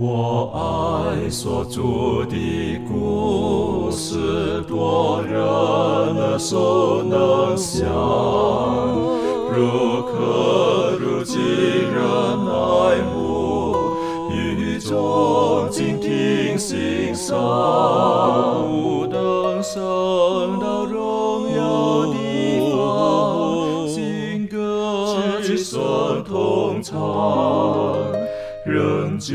我爱所著的故事，多人耳熟能详，如可如今人爱慕，语中静听欣赏，不等升到荣耀地方，新歌齐声同唱。仍旧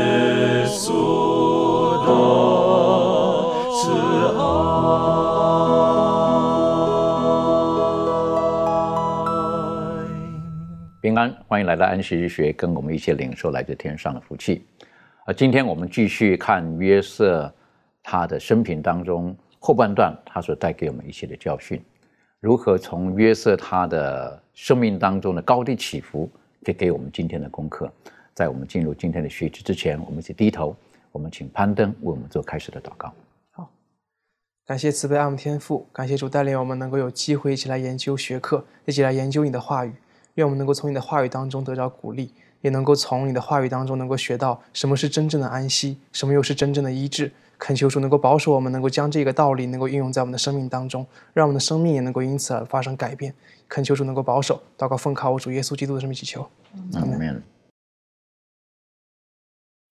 安，欢迎来到安息日学，跟我们一起领受来自天上的福气。啊，今天我们继续看约瑟他的生平当中后半段，他所带给我们一些的教训，如何从约瑟他的生命当中的高低起伏，可以给我们今天的功课。在我们进入今天的学习之前，我们一起低头，我们请攀登为我们做开始的祷告。好感谢慈悲阿姆天父，感谢主带领我们能够有机会一起来研究学课，一起来研究你的话语。愿我们能够从你的话语当中得到鼓励，也能够从你的话语当中能够学到什么是真正的安息，什么又是真正的医治。恳求主能够保守我们，能够将这个道理能够运用在我们的生命当中，让我们的生命也能够因此而发生改变。恳求主能够保守，祷告奉靠我主耶稣基督的生命祈求。阿门。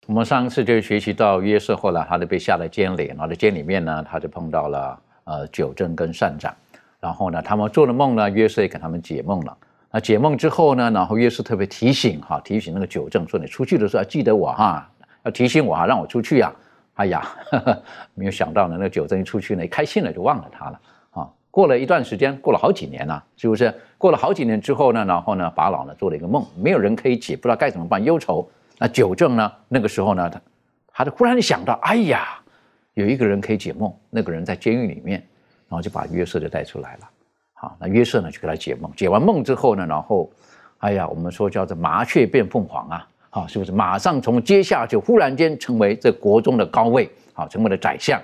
我们上次就学习到约瑟后来他就被下了监里，然后在监里面呢，他就碰到了呃九正跟善长，然后呢，他们做了梦呢，约瑟也给他们解梦了。那解梦之后呢，然后约瑟特别提醒哈，提醒那个九正说：“你出去的时候要记得我哈，要提醒我哈，让我出去呀。”哎呀，呵 呵没有想到呢，那个九正一出去呢，一开心了就忘了他了啊。过了一段时间，过了好几年了，是不是？过了好几年之后呢，然后呢，法老呢做了一个梦，没有人可以解，不知道该怎么办，忧愁。那九正呢，那个时候呢，他他就忽然想到，哎呀，有一个人可以解梦，那个人在监狱里面，然后就把约瑟就带出来了。啊，那约瑟呢就给他解梦，解完梦之后呢，然后，哎呀，我们说叫做麻雀变凤凰啊，好，是不是？马上从阶下就忽然间成为这国中的高位，好，成为了宰相。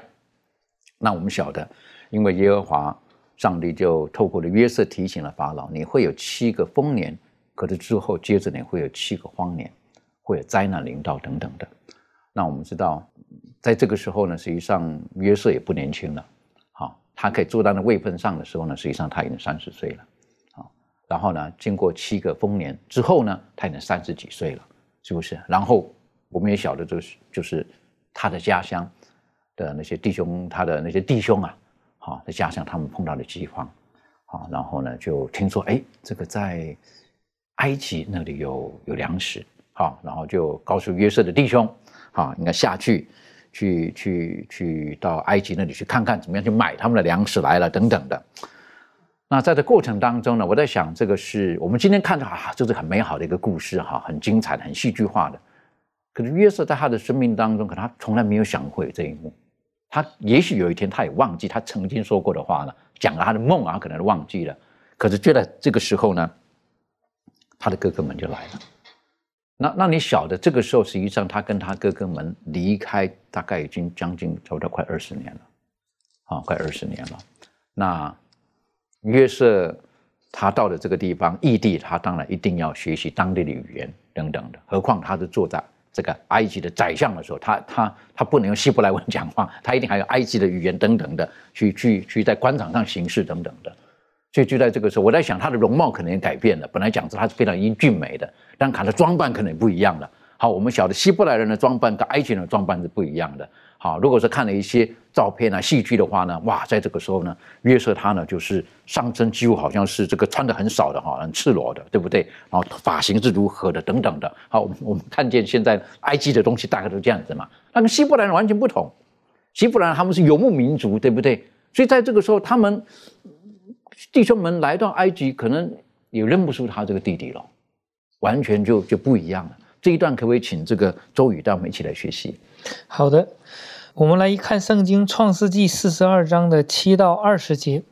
那我们晓得，因为耶和华上帝就透过了约瑟提醒了法老，你会有七个丰年，可是之后接着你会有七个荒年，会有灾难临到等等的。那我们知道，在这个时候呢，实际上约瑟也不年轻了。他可以坐在那位份上的时候呢，实际上他已经三十岁了，啊，然后呢，经过七个丰年之后呢，他已经三十几岁了，是不是？然后我们也晓得，就是就是他的家乡的那些弟兄，他的那些弟兄啊，好，在家乡他们碰到了饥荒，好，然后呢，就听说，哎，这个在埃及那里有有粮食，好，然后就告诉约瑟的弟兄，好，应该下去。去去去到埃及那里去看看怎么样去买他们的粮食来了等等的。那在这过程当中呢，我在想，这个是我们今天看到啊，这是很美好的一个故事哈，很精彩、很戏剧化的。可是约瑟在他的生命当中，可他从来没有想过这一幕。他也许有一天他也忘记他曾经说过的话了，讲了他的梦啊，可能忘记了。可是就在这个时候呢，他的哥哥们就来了。那那你晓得，这个时候实际上他跟他哥哥们离开，大概已经将近差不多快二十年了，啊，快二十年了。那约瑟他到了这个地方异地，他当然一定要学习当地的语言等等的。何况他是坐在这个埃及的宰相的时候，他他他不能用希伯来文讲话，他一定还有埃及的语言等等的去去去在官场上行事等等的。所以就在这个时候，我在想他的容貌可能也改变了。本来讲着他是非常英俊美的，但看他装扮可能也不一样了。好，我们晓得希伯来人的装扮跟埃及人的装扮是不一样的。好，如果是看了一些照片啊、戏剧的话呢，哇，在这个时候呢，约瑟他呢就是上身几乎好像是这个穿的很少的哈，很赤裸的，对不对？然后发型是如何的等等的。好，我们我们看见现在埃及的东西大概都这样子嘛，那跟希伯来人完全不同。希伯来人他们是游牧民族，对不对？所以在这个时候他们。弟兄们来到埃及，可能也认不出他这个弟弟了，完全就就不一样了。这一段可不可以请这个周宇带我们一起来学习？好的，我们来一看圣经创世纪四十二章的七到二十节。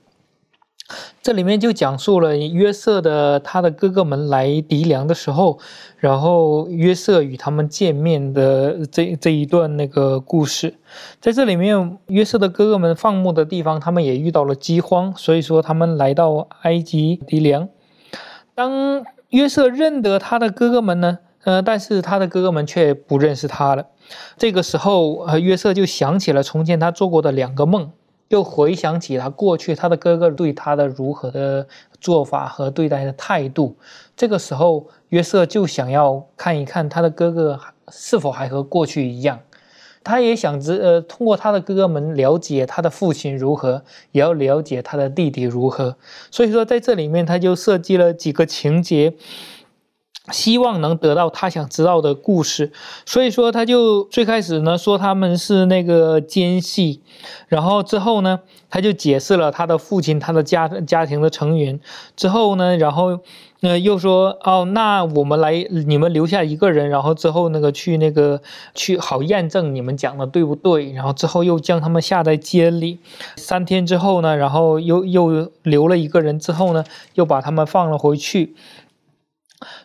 这里面就讲述了约瑟的他的哥哥们来敌粮的时候，然后约瑟与他们见面的这这一段那个故事。在这里面，约瑟的哥哥们放牧的地方，他们也遇到了饥荒，所以说他们来到埃及敌粮。当约瑟认得他的哥哥们呢，呃，但是他的哥哥们却不认识他了。这个时候，呃，约瑟就想起了从前他做过的两个梦。又回想起他过去他的哥哥对他的如何的做法和对待的态度，这个时候约瑟就想要看一看他的哥哥是否还和过去一样，他也想知呃通过他的哥哥们了解他的父亲如何，也要了解他的弟弟如何，所以说在这里面他就设计了几个情节。希望能得到他想知道的故事，所以说他就最开始呢说他们是那个奸细，然后之后呢他就解释了他的父亲他的家家庭的成员，之后呢然后呃又说哦那我们来你们留下一个人，然后之后那个去那个去好验证你们讲的对不对，然后之后又将他们下在监里，三天之后呢然后又又留了一个人。之后呢又把他们放了回去。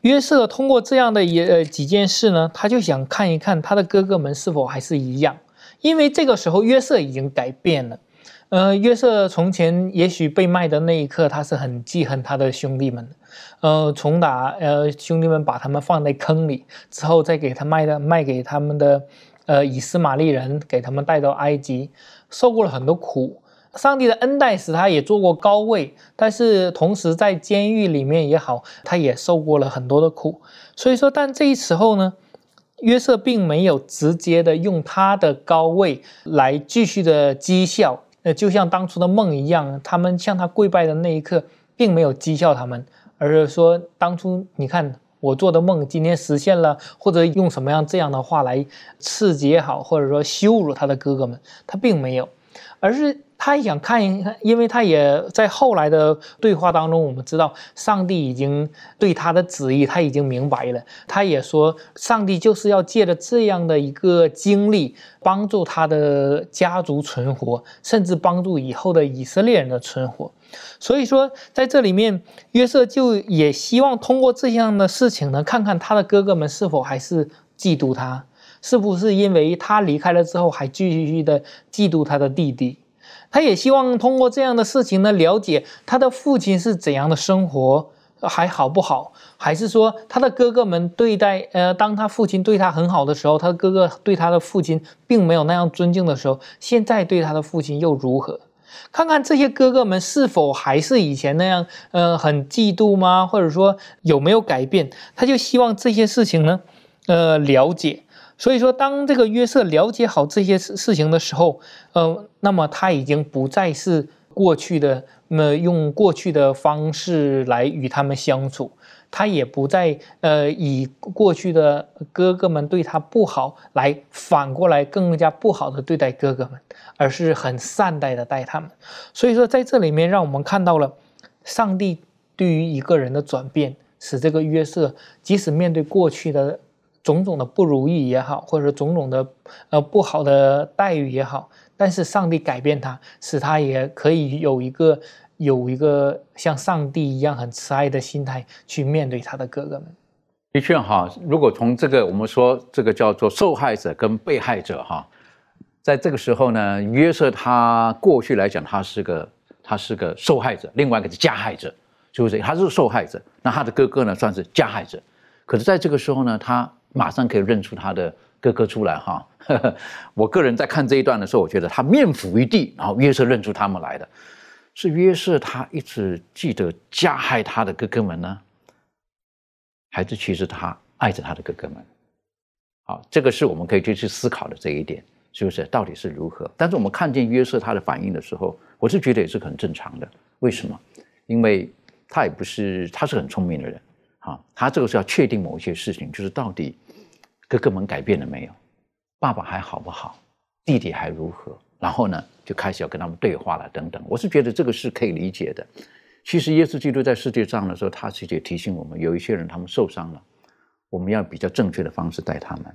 约瑟通过这样的一呃几件事呢，他就想看一看他的哥哥们是否还是一样，因为这个时候约瑟已经改变了。呃，约瑟从前也许被卖的那一刻，他是很记恨他的兄弟们的。呃，从打呃兄弟们把他们放在坑里之后，再给他卖的卖给他们的呃以斯玛利人，给他们带到埃及，受过了很多苦。上帝的恩待使他也做过高位，但是同时在监狱里面也好，他也受过了很多的苦。所以说，但这一时候呢，约瑟并没有直接的用他的高位来继续的讥笑，呃，就像当初的梦一样，他们向他跪拜的那一刻，并没有讥笑他们，而是说当初你看我做的梦今天实现了，或者用什么样这样的话来刺激也好，或者说羞辱他的哥哥们，他并没有，而是。他也想看一看，因为他也在后来的对话当中，我们知道上帝已经对他的旨意，他已经明白了。他也说，上帝就是要借着这样的一个经历，帮助他的家族存活，甚至帮助以后的以色列人的存活。所以说，在这里面，约瑟就也希望通过这样的事情呢，看看他的哥哥们是否还是嫉妒他，是不是因为他离开了之后，还继续的嫉妒他的弟弟。他也希望通过这样的事情呢，了解他的父亲是怎样的生活，还好不好？还是说他的哥哥们对待呃，当他父亲对他很好的时候，他哥哥对他的父亲并没有那样尊敬的时候，现在对他的父亲又如何？看看这些哥哥们是否还是以前那样，呃，很嫉妒吗？或者说有没有改变？他就希望这些事情呢，呃，了解。所以说，当这个约瑟了解好这些事事情的时候，呃，那么他已经不再是过去的，那用过去的方式来与他们相处，他也不再呃以过去的哥哥们对他不好来反过来更加不好的对待哥哥们，而是很善待的待他们。所以说，在这里面让我们看到了上帝对于一个人的转变，使这个约瑟即使面对过去的。种种的不如意也好，或者种种的呃不好的待遇也好，但是上帝改变他，使他也可以有一个有一个像上帝一样很慈爱的心态去面对他的哥哥们。的确哈，如果从这个我们说这个叫做受害者跟被害者哈，在这个时候呢，约瑟他过去来讲他是个他是个受害者，另外一个是加害者，是不是？他是受害者，那他的哥哥呢算是加害者，可是在这个时候呢，他。马上可以认出他的哥哥出来哈！我个人在看这一段的时候，我觉得他面伏于地，然后约瑟认出他们来的，是约瑟他一直记得加害他的哥哥们呢，还是其实他爱着他的哥哥们？好，这个是我们可以去去思考的这一点，是不是？到底是如何？但是我们看见约瑟他的反应的时候，我是觉得也是很正常的。为什么？因为他也不是，他是很聪明的人。啊，他这个是要确定某一些事情，就是到底哥哥们改变了没有，爸爸还好不好，弟弟还如何，然后呢，就开始要跟他们对话了等等。我是觉得这个是可以理解的。其实耶稣基督在世界上的时候，他其实也提醒我们，有一些人他们受伤了，我们要比较正确的方式带他们。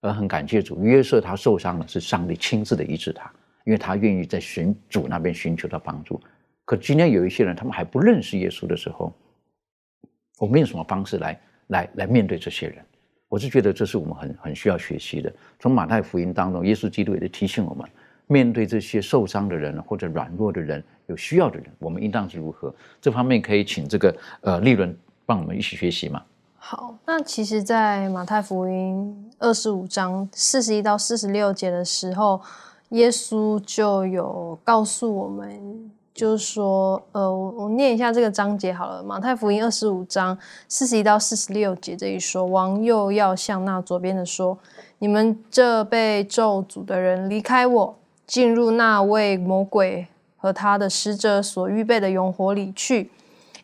而很感谢主，约瑟他受伤了，是上帝亲自的医治他，因为他愿意在寻主那边寻求到帮助。可今天有一些人，他们还不认识耶稣的时候，我们用什么方式来来来面对这些人？我是觉得这是我们很很需要学习的。从马太福音当中，耶稣基督也在提醒我们，面对这些受伤的人或者软弱的人、有需要的人，我们应当是如何？这方面可以请这个呃利润帮我们一起学习吗？好，那其实，在马太福音二十五章四十一到四十六节的时候，耶稣就有告诉我们，就是说，呃，我我念一下这个章节好了。马太福音二十五章四十一到四十六节这一说，王又要向那左边的说：“你们这被咒诅的人，离开我，进入那位魔鬼和他的使者所预备的永火里去。”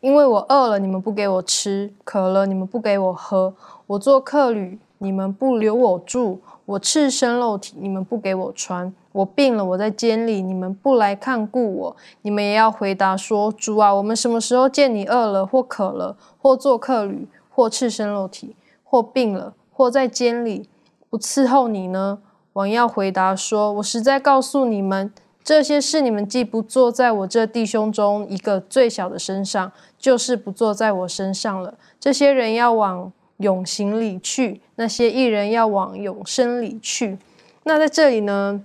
因为我饿了，你们不给我吃；渴了，你们不给我喝；我做客旅，你们不留我住；我赤身露体，你们不给我穿；我病了，我在监里，你们不来看顾我。你们也要回答说：主啊，我们什么时候见你饿了，或渴了，或做客旅，或赤身肉体，或病了，或在监里，不伺候你呢？王要回答说：我实在告诉你们。这些事你们既不做在我这弟兄中一个最小的身上，就是不做在我身上了。这些人要往永刑里去，那些艺人要往永生里去。那在这里呢，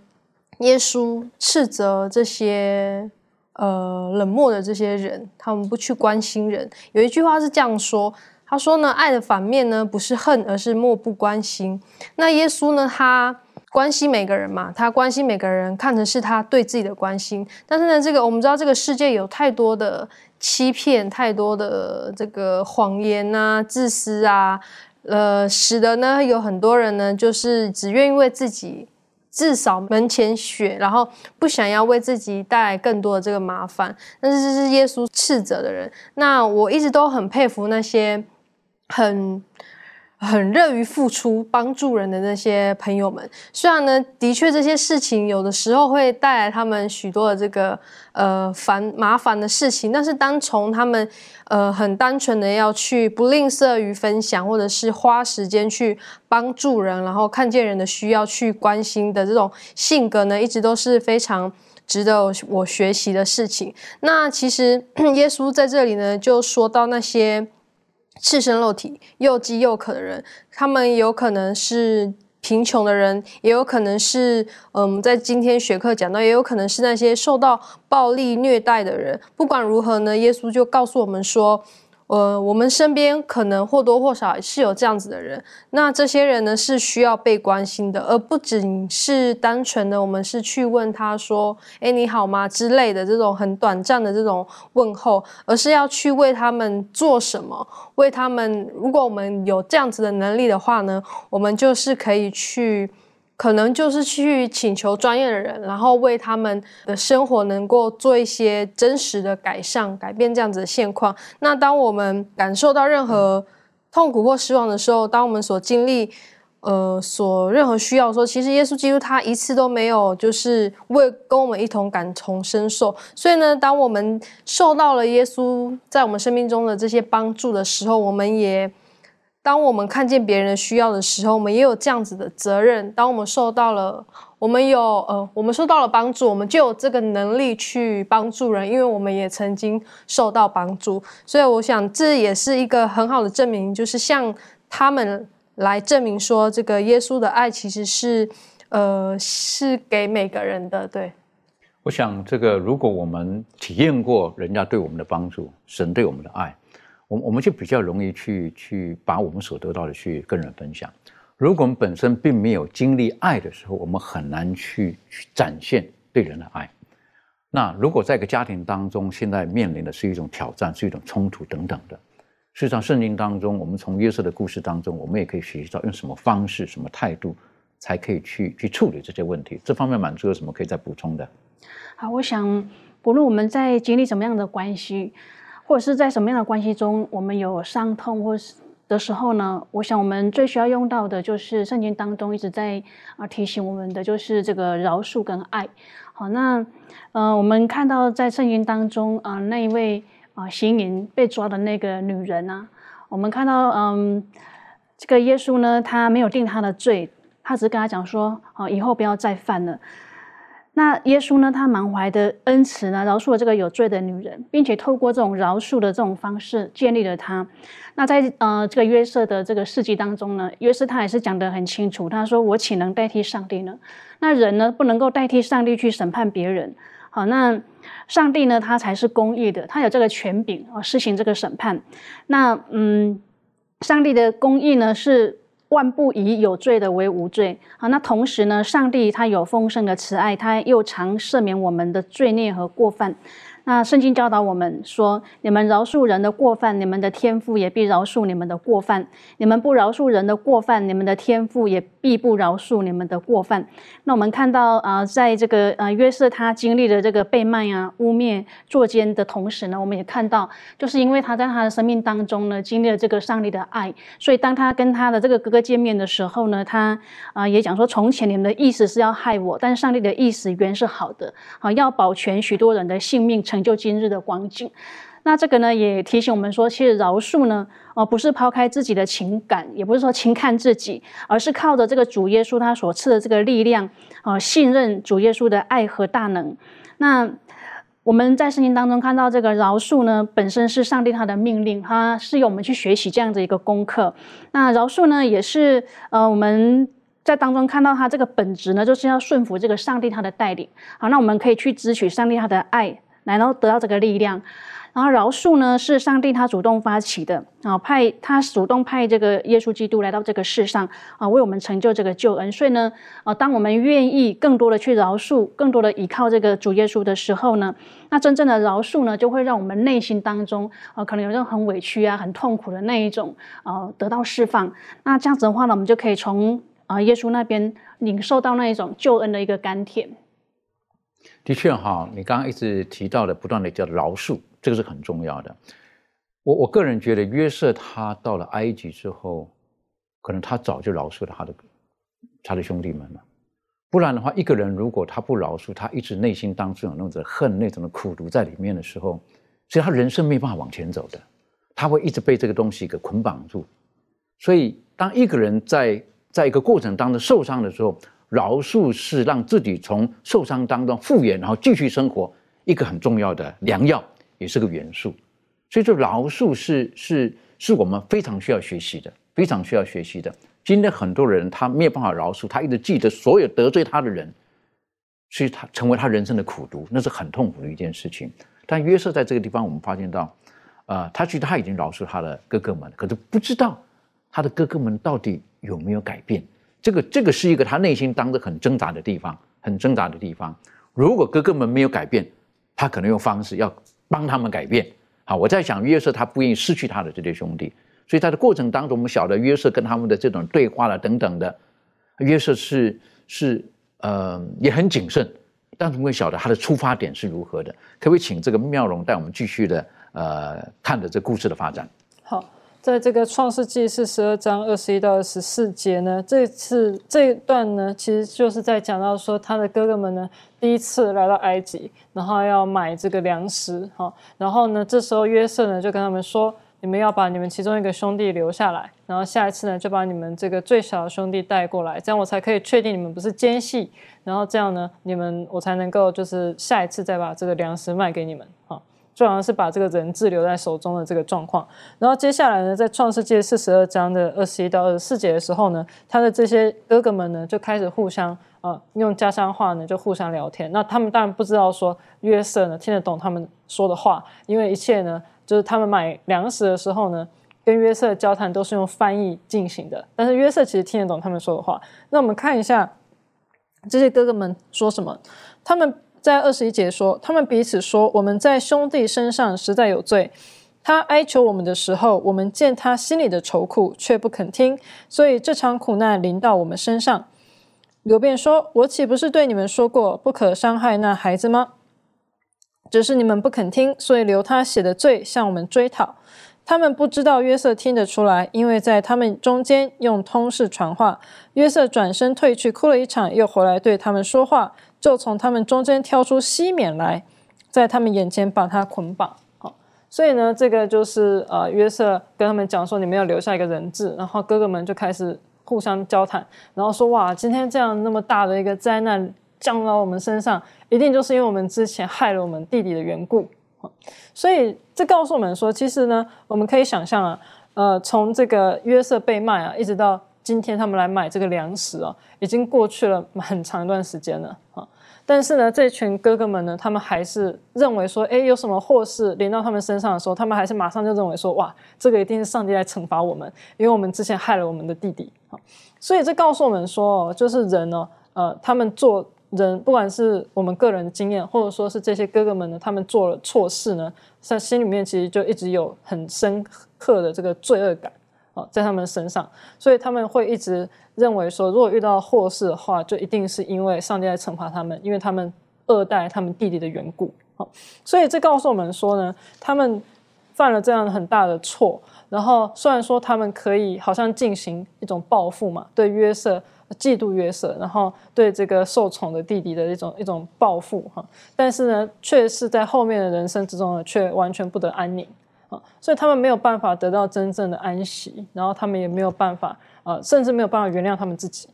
耶稣斥责这些呃冷漠的这些人，他们不去关心人。有一句话是这样说，他说呢，爱的反面呢不是恨，而是漠不关心。那耶稣呢，他。关心每个人嘛，他关心每个人，看成是他对自己的关心。但是呢，这个我们知道，这个世界有太多的欺骗，太多的这个谎言啊、自私啊，呃，使得呢有很多人呢，就是只愿意为自己至少门前雪，然后不想要为自己带来更多的这个麻烦。但是这是耶稣斥责的人。那我一直都很佩服那些很。很乐于付出、帮助人的那些朋友们，虽然呢，的确这些事情有的时候会带来他们许多的这个呃烦麻烦的事情，但是单从他们呃很单纯的要去不吝啬于分享，或者是花时间去帮助人，然后看见人的需要去关心的这种性格呢，一直都是非常值得我学习的事情。那其实 耶稣在这里呢，就说到那些。赤身露体、又饥又渴的人，他们有可能是贫穷的人，也有可能是，嗯，在今天学课讲到，也有可能是那些受到暴力虐待的人。不管如何呢，耶稣就告诉我们说。呃，我们身边可能或多或少是有这样子的人，那这些人呢是需要被关心的，而不仅是单纯的我们是去问他说：“哎，你好吗？”之类的这种很短暂的这种问候，而是要去为他们做什么，为他们。如果我们有这样子的能力的话呢，我们就是可以去。可能就是去请求专业的人，然后为他们的生活能够做一些真实的改善、改变这样子的现况。那当我们感受到任何痛苦或失望的时候，当我们所经历呃所任何需要的时候，其实耶稣基督他一次都没有就是为跟我们一同感同身受。所以呢，当我们受到了耶稣在我们生命中的这些帮助的时候，我们也。当我们看见别人需要的时候，我们也有这样子的责任。当我们受到了，我们有呃，我们受到了帮助，我们就有这个能力去帮助人，因为我们也曾经受到帮助。所以，我想这也是一个很好的证明，就是向他们来证明说，这个耶稣的爱其实是呃是给每个人的。对，我想这个如果我们体验过人家对我们的帮助，神对我们的爱。我我们就比较容易去去把我们所得到的去跟人分享。如果我们本身并没有经历爱的时候，我们很难去去展现对人的爱。那如果在一个家庭当中，现在面临的是一种挑战，是一种冲突等等的，事实上，圣经当中，我们从约瑟的故事当中，我们也可以学习到用什么方式、什么态度，才可以去去处理这些问题。这方面，满足有什么可以再补充的？好，我想，不论我们在经历什么样的关系。或者是在什么样的关系中，我们有伤痛或是的时候呢？我想我们最需要用到的就是圣经当中一直在啊提醒我们的，就是这个饶恕跟爱。好，那呃，我们看到在圣经当中啊，那一位啊行淫被抓的那个女人啊，我们看到嗯，这个耶稣呢，他没有定他的罪，他只是跟他讲说，啊，以后不要再犯了。那耶稣呢，他满怀的恩慈呢，饶恕了这个有罪的女人，并且透过这种饶恕的这种方式建立了他。那在呃这个约瑟的这个事迹当中呢，约瑟他也是讲得很清楚，他说：“我岂能代替上帝呢？那人呢，不能够代替上帝去审判别人。好，那上帝呢，他才是公义的，他有这个权柄啊，施行这个审判。那嗯，上帝的公义呢是。”万不以有罪的为无罪好！那同时呢，上帝他有丰盛的慈爱，他又常赦免我们的罪孽和过犯。那圣经教导我们说：你们饶恕人的过犯，你们的天赋也必饶恕你们的过犯；你们不饶恕人的过犯，你们的天赋也必不饶恕你们的过犯。那我们看到啊，在这个呃约瑟他经历了这个被卖啊、污蔑、作奸的同时呢，我们也看到，就是因为他在他的生命当中呢，经历了这个上帝的爱，所以当他跟他的这个哥哥见面的时候呢，他啊也讲说：从前你们的意思是要害我，但上帝的意思原是好的，啊要保全许多人的性命。成就今日的光景，那这个呢也提醒我们说，其实饶恕呢，呃，不是抛开自己的情感，也不是说轻看自己，而是靠着这个主耶稣他所赐的这个力量，呃，信任主耶稣的爱和大能。那我们在圣经当中看到这个饶恕呢，本身是上帝他的命令，他是由我们去学习这样的一个功课。那饶恕呢，也是呃我们在当中看到他这个本质呢，就是要顺服这个上帝他的带领。好，那我们可以去支取上帝他的爱。来，然后得到这个力量，然后饶恕呢是上帝他主动发起的啊，派他主动派这个耶稣基督来到这个世上啊，为我们成就这个救恩。所以呢，啊，当我们愿意更多的去饶恕，更多的依靠这个主耶稣的时候呢，那真正的饶恕呢，就会让我们内心当中啊，可能有种很委屈啊、很痛苦的那一种啊，得到释放。那这样子的话呢，我们就可以从啊耶稣那边领受到那一种救恩的一个甘甜。的确哈，你刚刚一直提到的不断的叫饶恕，这个是很重要的。我我个人觉得约瑟他到了埃及之后，可能他早就饶恕了他的他的兄弟们了。不然的话，一个人如果他不饶恕，他一直内心当中有那种恨、那种的苦毒在里面的时候，所以他人生没办法往前走的，他会一直被这个东西给捆绑住。所以，当一个人在在一个过程当中受伤的时候，饶恕是让自己从受伤当中复原，然后继续生活一个很重要的良药，也是个元素。所以，说饶恕是是是我们非常需要学习的，非常需要学习的。今天很多人他没有办法饶恕，他一直记得所有得罪他的人，所以他成为他人生的苦毒，那是很痛苦的一件事情。但约瑟在这个地方，我们发现到，呃，他觉得他已经饶恕他的哥哥们，可是不知道他的哥哥们到底有没有改变。这个这个是一个他内心当中很挣扎的地方，很挣扎的地方。如果哥哥们没有改变，他可能用方式要帮他们改变。好，我在想约瑟他不愿意失去他的这对兄弟，所以在的过程当中，我们晓得约瑟跟他们的这种对话了等等的，约瑟是是呃也很谨慎，但是我们晓得他的出发点是如何的。可不可以请这个妙容带我们继续的呃看着这故事的发展？好。在这个创世纪是十二章二十一到二十四节呢，这次这一段呢，其实就是在讲到说他的哥哥们呢第一次来到埃及，然后要买这个粮食，哈，然后呢，这时候约瑟呢就跟他们说，你们要把你们其中一个兄弟留下来，然后下一次呢就把你们这个最小的兄弟带过来，这样我才可以确定你们不是奸细，然后这样呢，你们我才能够就是下一次再把这个粮食卖给你们，哈。最好像是把这个人质留在手中的这个状况，然后接下来呢，在创世纪四十二章的二十一到二十四节的时候呢，他的这些哥哥们呢就开始互相啊用家乡话呢就互相聊天。那他们当然不知道说约瑟呢听得懂他们说的话，因为一切呢就是他们买粮食的时候呢跟约瑟交谈都是用翻译进行的。但是约瑟其实听得懂他们说的话。那我们看一下这些哥哥们说什么，他们。在二十一节说，他们彼此说：“我们在兄弟身上实在有罪。他哀求我们的时候，我们见他心里的愁苦，却不肯听，所以这场苦难临到我们身上。”刘辩说：“我岂不是对你们说过，不可伤害那孩子吗？只是你们不肯听，所以留他写的罪向我们追讨。他们不知道约瑟听得出来，因为在他们中间用通事传话。约瑟转身退去，哭了一场，又回来对他们说话。”就从他们中间挑出西缅来，在他们眼前把他捆绑。好，所以呢，这个就是呃，约瑟跟他们讲说，你们要留下一个人质。然后哥哥们就开始互相交谈，然后说哇，今天这样那么大的一个灾难降到我们身上，一定就是因为我们之前害了我们弟弟的缘故。所以这告诉我们说，其实呢，我们可以想象啊，呃，从这个约瑟被卖啊，一直到今天他们来买这个粮食哦，已经过去了很长一段时间了啊。但是呢，这群哥哥们呢，他们还是认为说，哎，有什么祸事临到他们身上的时候，他们还是马上就认为说，哇，这个一定是上帝来惩罚我们，因为我们之前害了我们的弟弟啊。所以这告诉我们说哦，就是人呢，呃，他们做。人不管是我们个人的经验，或者说是这些哥哥们呢，他们做了错事呢，在心里面其实就一直有很深刻的这个罪恶感哦，在他们身上，所以他们会一直认为说，如果遇到祸事的话，就一定是因为上帝在惩罚他们，因为他们二代他们弟弟的缘故啊，所以这告诉我们说呢，他们犯了这样很大的错，然后虽然说他们可以好像进行一种报复嘛，对约瑟。嫉妒约瑟，然后对这个受宠的弟弟的一种一种报复哈，但是呢，却是在后面的人生之中呢，却完全不得安宁啊，所以他们没有办法得到真正的安息，然后他们也没有办法啊，甚至没有办法原谅他们自己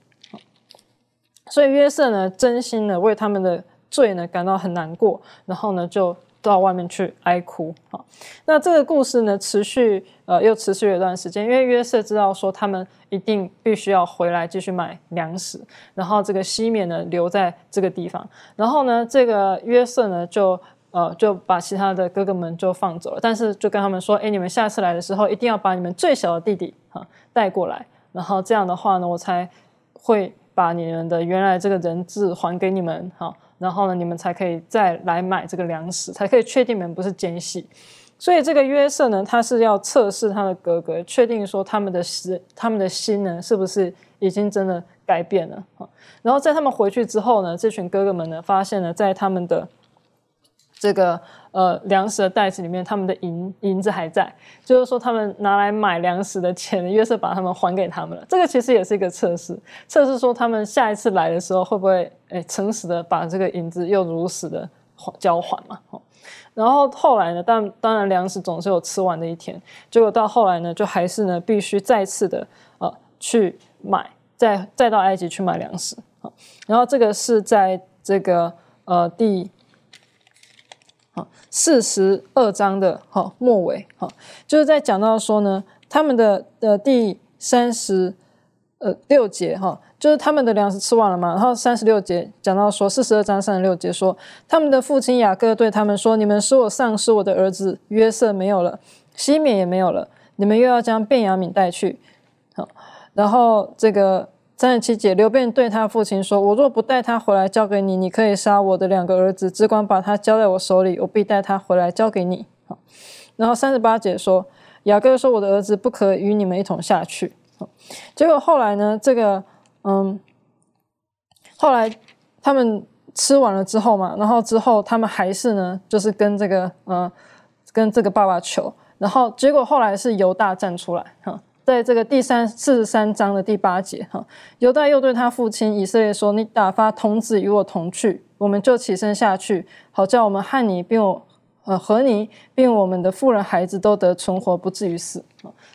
所以约瑟呢，真心的为他们的罪呢感到很难过，然后呢就。到外面去哀哭啊！那这个故事呢，持续呃又持续了一段时间，因为约瑟知道说他们一定必须要回来继续买粮食，然后这个西缅呢留在这个地方，然后呢这个约瑟呢就呃就把其他的哥哥们就放走了，但是就跟他们说，哎，你们下次来的时候一定要把你们最小的弟弟哈带过来，然后这样的话呢，我才会把你们的原来这个人质还给你们哈。然后呢，你们才可以再来买这个粮食，才可以确定你们不是奸细。所以这个约瑟呢，他是要测试他的哥哥，确定说他们的心，他们的心呢，是不是已经真的改变了然后在他们回去之后呢，这群哥哥们呢，发现了在他们的。这个呃粮食的袋子里面，他们的银银子还在，就是说他们拿来买粮食的钱，约瑟把他们还给他们了。这个其实也是一个测试，测试说他们下一次来的时候会不会诶诚实的把这个银子又如实的交还嘛？然后后来呢，当当然粮食总是有吃完的一天，结果到后来呢，就还是呢必须再次的呃去买，再再到埃及去买粮食然后这个是在这个呃第。四十二章的哈末尾哈，就是在讲到说呢，他们的的第三十呃六节哈，就是他们的粮食吃完了嘛，然后三十六节讲到说，四十二章三十六节说，他们的父亲雅各对他们说：“你们使我丧失我的儿子约瑟没有了，西缅也没有了，你们又要将便雅悯带去。”好，然后这个。三十七节，刘辩对他父亲说：“我若不带他回来交给你，你可以杀我的两个儿子，只管把他交在我手里，我必带他回来交给你。”好，然后三十八节说：“雅各说，我的儿子不可与你们一同下去。”好，结果后来呢，这个嗯，后来他们吃完了之后嘛，然后之后他们还是呢，就是跟这个嗯，跟这个爸爸求，然后结果后来是犹大站出来，哈。在这个第三四十三章的第八节，哈，犹大又对他父亲以色列说：“你打发童子与我同去，我们就起身下去，好叫我们和你，并我呃和你，并我们的妇人孩子都得存活，不至于死。”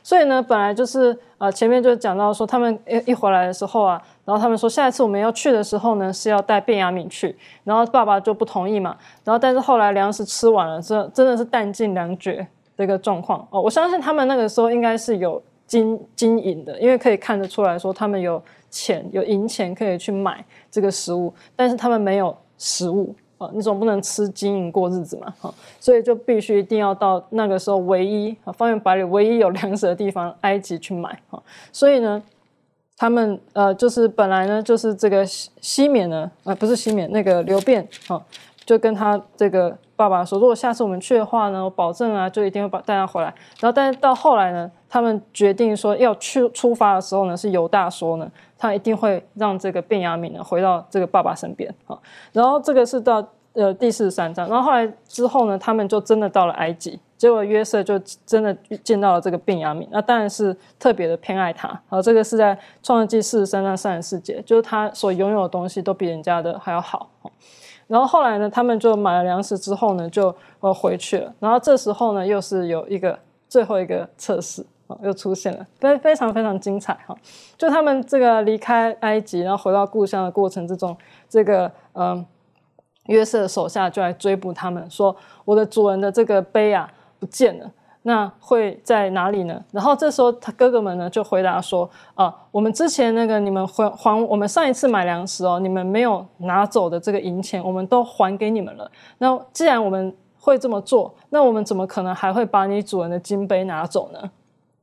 所以呢，本来就是呃前面就讲到说，他们一一回来的时候啊，然后他们说下一次我们要去的时候呢，是要带卞雅敏去，然后爸爸就不同意嘛，然后但是后来粮食吃完了，这真的是弹尽粮绝这个状况哦。我相信他们那个时候应该是有。经经营的，因为可以看得出来说，他们有钱，有银钱可以去买这个食物，但是他们没有食物啊，你总不能吃金银过日子嘛，哈，所以就必须一定要到那个时候唯一啊，方圆百里唯一有粮食的地方——埃及去买哈，所以呢，他们呃，就是本来呢，就是这个西西缅呢，啊，不是西缅，那个刘辩哈，就跟他这个爸爸说，如果下次我们去的话呢，我保证啊，就一定会把带他回来。然后，但是到后来呢？他们决定说要去出发的时候呢，是犹大说呢，他一定会让这个卞雅敏呢回到这个爸爸身边啊。然后这个是到呃第四十三章，然后后来之后呢，他们就真的到了埃及，结果约瑟就真的见到了这个卞雅敏，那当然是特别的偏爱他。好，这个是在创世纪四十三章三十四节，就是他所拥有的东西都比人家的还要好。然后后来呢，他们就买了粮食之后呢，就呃回去了。然后这时候呢，又是有一个最后一个测试。啊，又出现了，非非常非常精彩哈。就他们这个离开埃及，然后回到故乡的过程之中，这个嗯，约瑟的手下就来追捕他们，说我的主人的这个碑啊不见了。那会在哪里呢？然后这时候他哥哥们呢就回答说：啊，我们之前那个你们还还我们上一次买粮食哦，你们没有拿走的这个银钱，我们都还给你们了。那既然我们会这么做，那我们怎么可能还会把你主人的金杯拿走呢？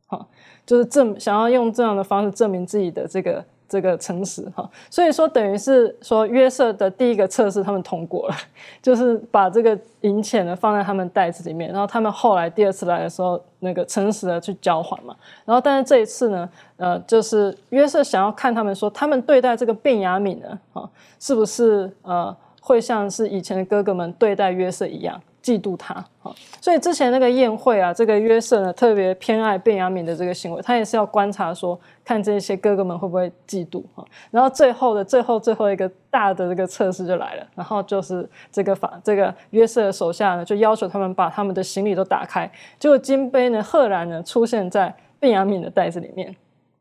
好，就是证想要用这样的方式证明自己的这个。这个诚实哈，所以说等于是说约瑟的第一个测试他们通过了，就是把这个银钱呢放在他们袋子里面，然后他们后来第二次来的时候，那个诚实的去交还嘛，然后但是这一次呢，呃，就是约瑟想要看他们说他们对待这个便雅悯呢，啊，是不是呃会像是以前的哥哥们对待约瑟一样？嫉妒他，好，所以之前那个宴会啊，这个约瑟呢特别偏爱卞雅敏的这个行为，他也是要观察说，看这些哥哥们会不会嫉妒哈。然后最后的最后最后一个大的这个测试就来了，然后就是这个法这个约瑟的手下呢就要求他们把他们的行李都打开，结果金杯呢赫然呢出现在卞雅敏的袋子里面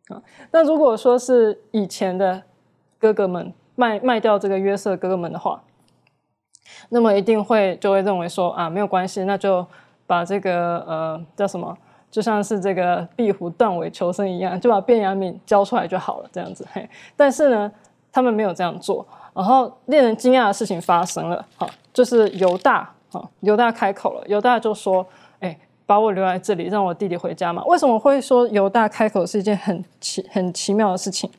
啊。那如果说是以前的哥哥们卖卖掉这个约瑟哥哥们的话。那么一定会就会认为说啊没有关系，那就把这个呃叫什么，就像是这个壁虎断尾求生一样，就把卞雅敏交出来就好了这样子。嘿，但是呢，他们没有这样做。然后令人惊讶的事情发生了，好，就是犹大，好，犹大开口了，犹大就说：“哎，把我留在这里，让我弟弟回家嘛。”为什么会说犹大开口是一件很奇很奇妙的事情？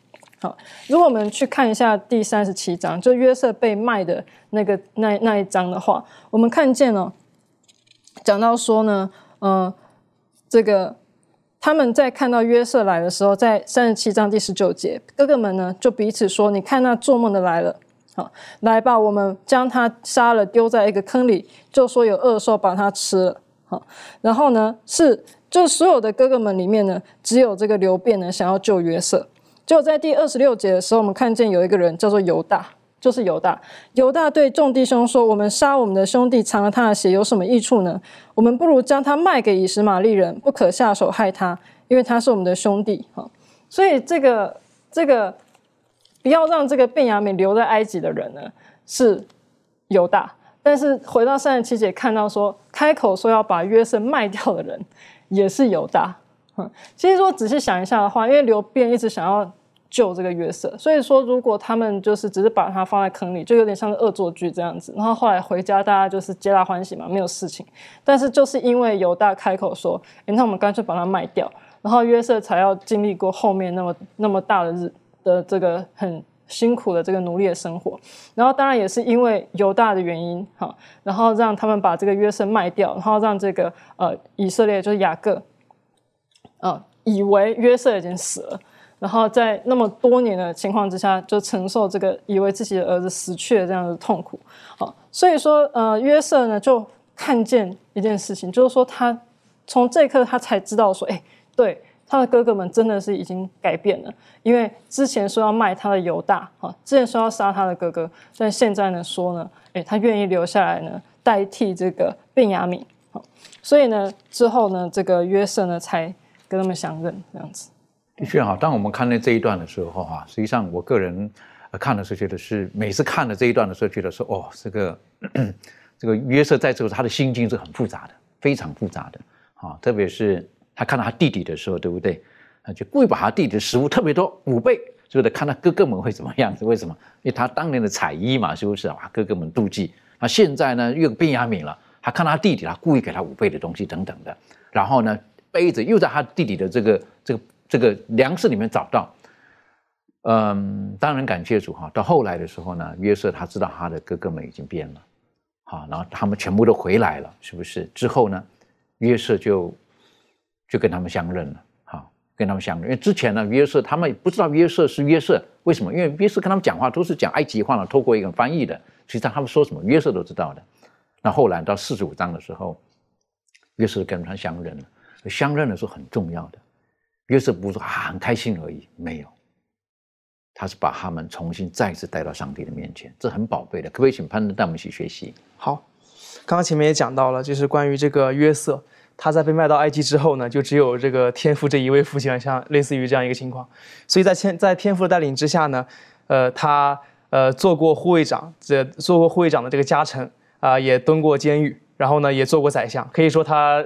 好，如果我们去看一下第三十七章，就约瑟被卖的那个那那一章的话，我们看见了，讲到说呢，嗯，这个他们在看到约瑟来的时候，在三十七章第十九节，哥哥们呢就彼此说：“你看那做梦的来了，好，来吧，我们将他杀了，丢在一个坑里，就说有恶兽把他吃了。”好，然后呢，是就所有的哥哥们里面呢，只有这个刘辩呢想要救约瑟。就在第二十六节的时候，我们看见有一个人叫做犹大，就是犹大。犹大对众弟兄说：“我们杀我们的兄弟，藏了他的血，有什么益处呢？我们不如将他卖给以实玛利人，不可下手害他，因为他是我们的兄弟。”哈，所以这个这个不要让这个便雅悯留在埃及的人呢，是犹大。但是回到三十七节，看到说开口说要把约瑟卖掉的人，也是犹大。嗯，其实说仔细想一下的话，因为刘辩一直想要救这个约瑟，所以说如果他们就是只是把他放在坑里，就有点像是恶作剧这样子。然后后来回家，大家就是皆大欢喜嘛，没有事情。但是就是因为犹大开口说：“哎，那我们干脆把他卖掉。”然后约瑟才要经历过后面那么那么大的日的这个很辛苦的这个奴隶的生活。然后当然也是因为犹大的原因，哈，然后让他们把这个约瑟卖掉，然后让这个呃以色列就是雅各。嗯，以为约瑟已经死了，然后在那么多年的情况之下，就承受这个以为自己的儿子死去的这样的痛苦。好，所以说，呃，约瑟呢就看见一件事情，就是说他从这一刻他才知道说，哎，对，他的哥哥们真的是已经改变了，因为之前说要卖他的犹大，哈，之前说要杀他的哥哥，但现在呢说呢，哎，他愿意留下来呢，代替这个便雅悯。好，所以呢之后呢，这个约瑟呢才。跟他们相认这样子，的确哈。当我们看到这一段的时候哈，实际上我个人看的时候觉得是，每次看了这一段的时候，觉得说哦，这个 这个约瑟在这个他的心境是很复杂的，非常复杂的啊。特别是他看到他弟弟的时候，对不对？他就故意把他弟弟的食物特别多五倍，是不是？看他哥哥们会怎么样子？为什么？因为他当年的彩衣嘛，是不是啊？哥哥们妒忌。那现在呢，又变雅敏了，他看他弟弟，他故意给他五倍的东西等等的，然后呢？杯子又在他弟弟的这个这个这个粮食里面找到，嗯，当然感谢主哈。到后来的时候呢，约瑟他知道他的哥哥们已经变了，好，然后他们全部都回来了，是不是？之后呢，约瑟就就跟他们相认了，好，跟他们相认。因为之前呢，约瑟他们不知道约瑟是约瑟，为什么？因为约瑟跟他们讲话都是讲埃及话了，透过一个翻译的，实际上他们说什么，约瑟都知道的。那后来到四十五章的时候，约瑟跟他相认了。相认的是很重要的，约瑟不是说很开心而已，没有，他是把他们重新再次带到上帝的面前，这很宝贝的。可不可以请潘德带我们一起学习？好，刚刚前面也讲到了，就是关于这个约瑟，他在被卖到埃及之后呢，就只有这个天父这一位父亲，像类似于这样一个情况。所以在天在天父的带领之下呢，呃，他呃做过护卫长，这做过护卫长的这个家臣啊，也蹲过监狱，然后呢也做过宰相。可以说他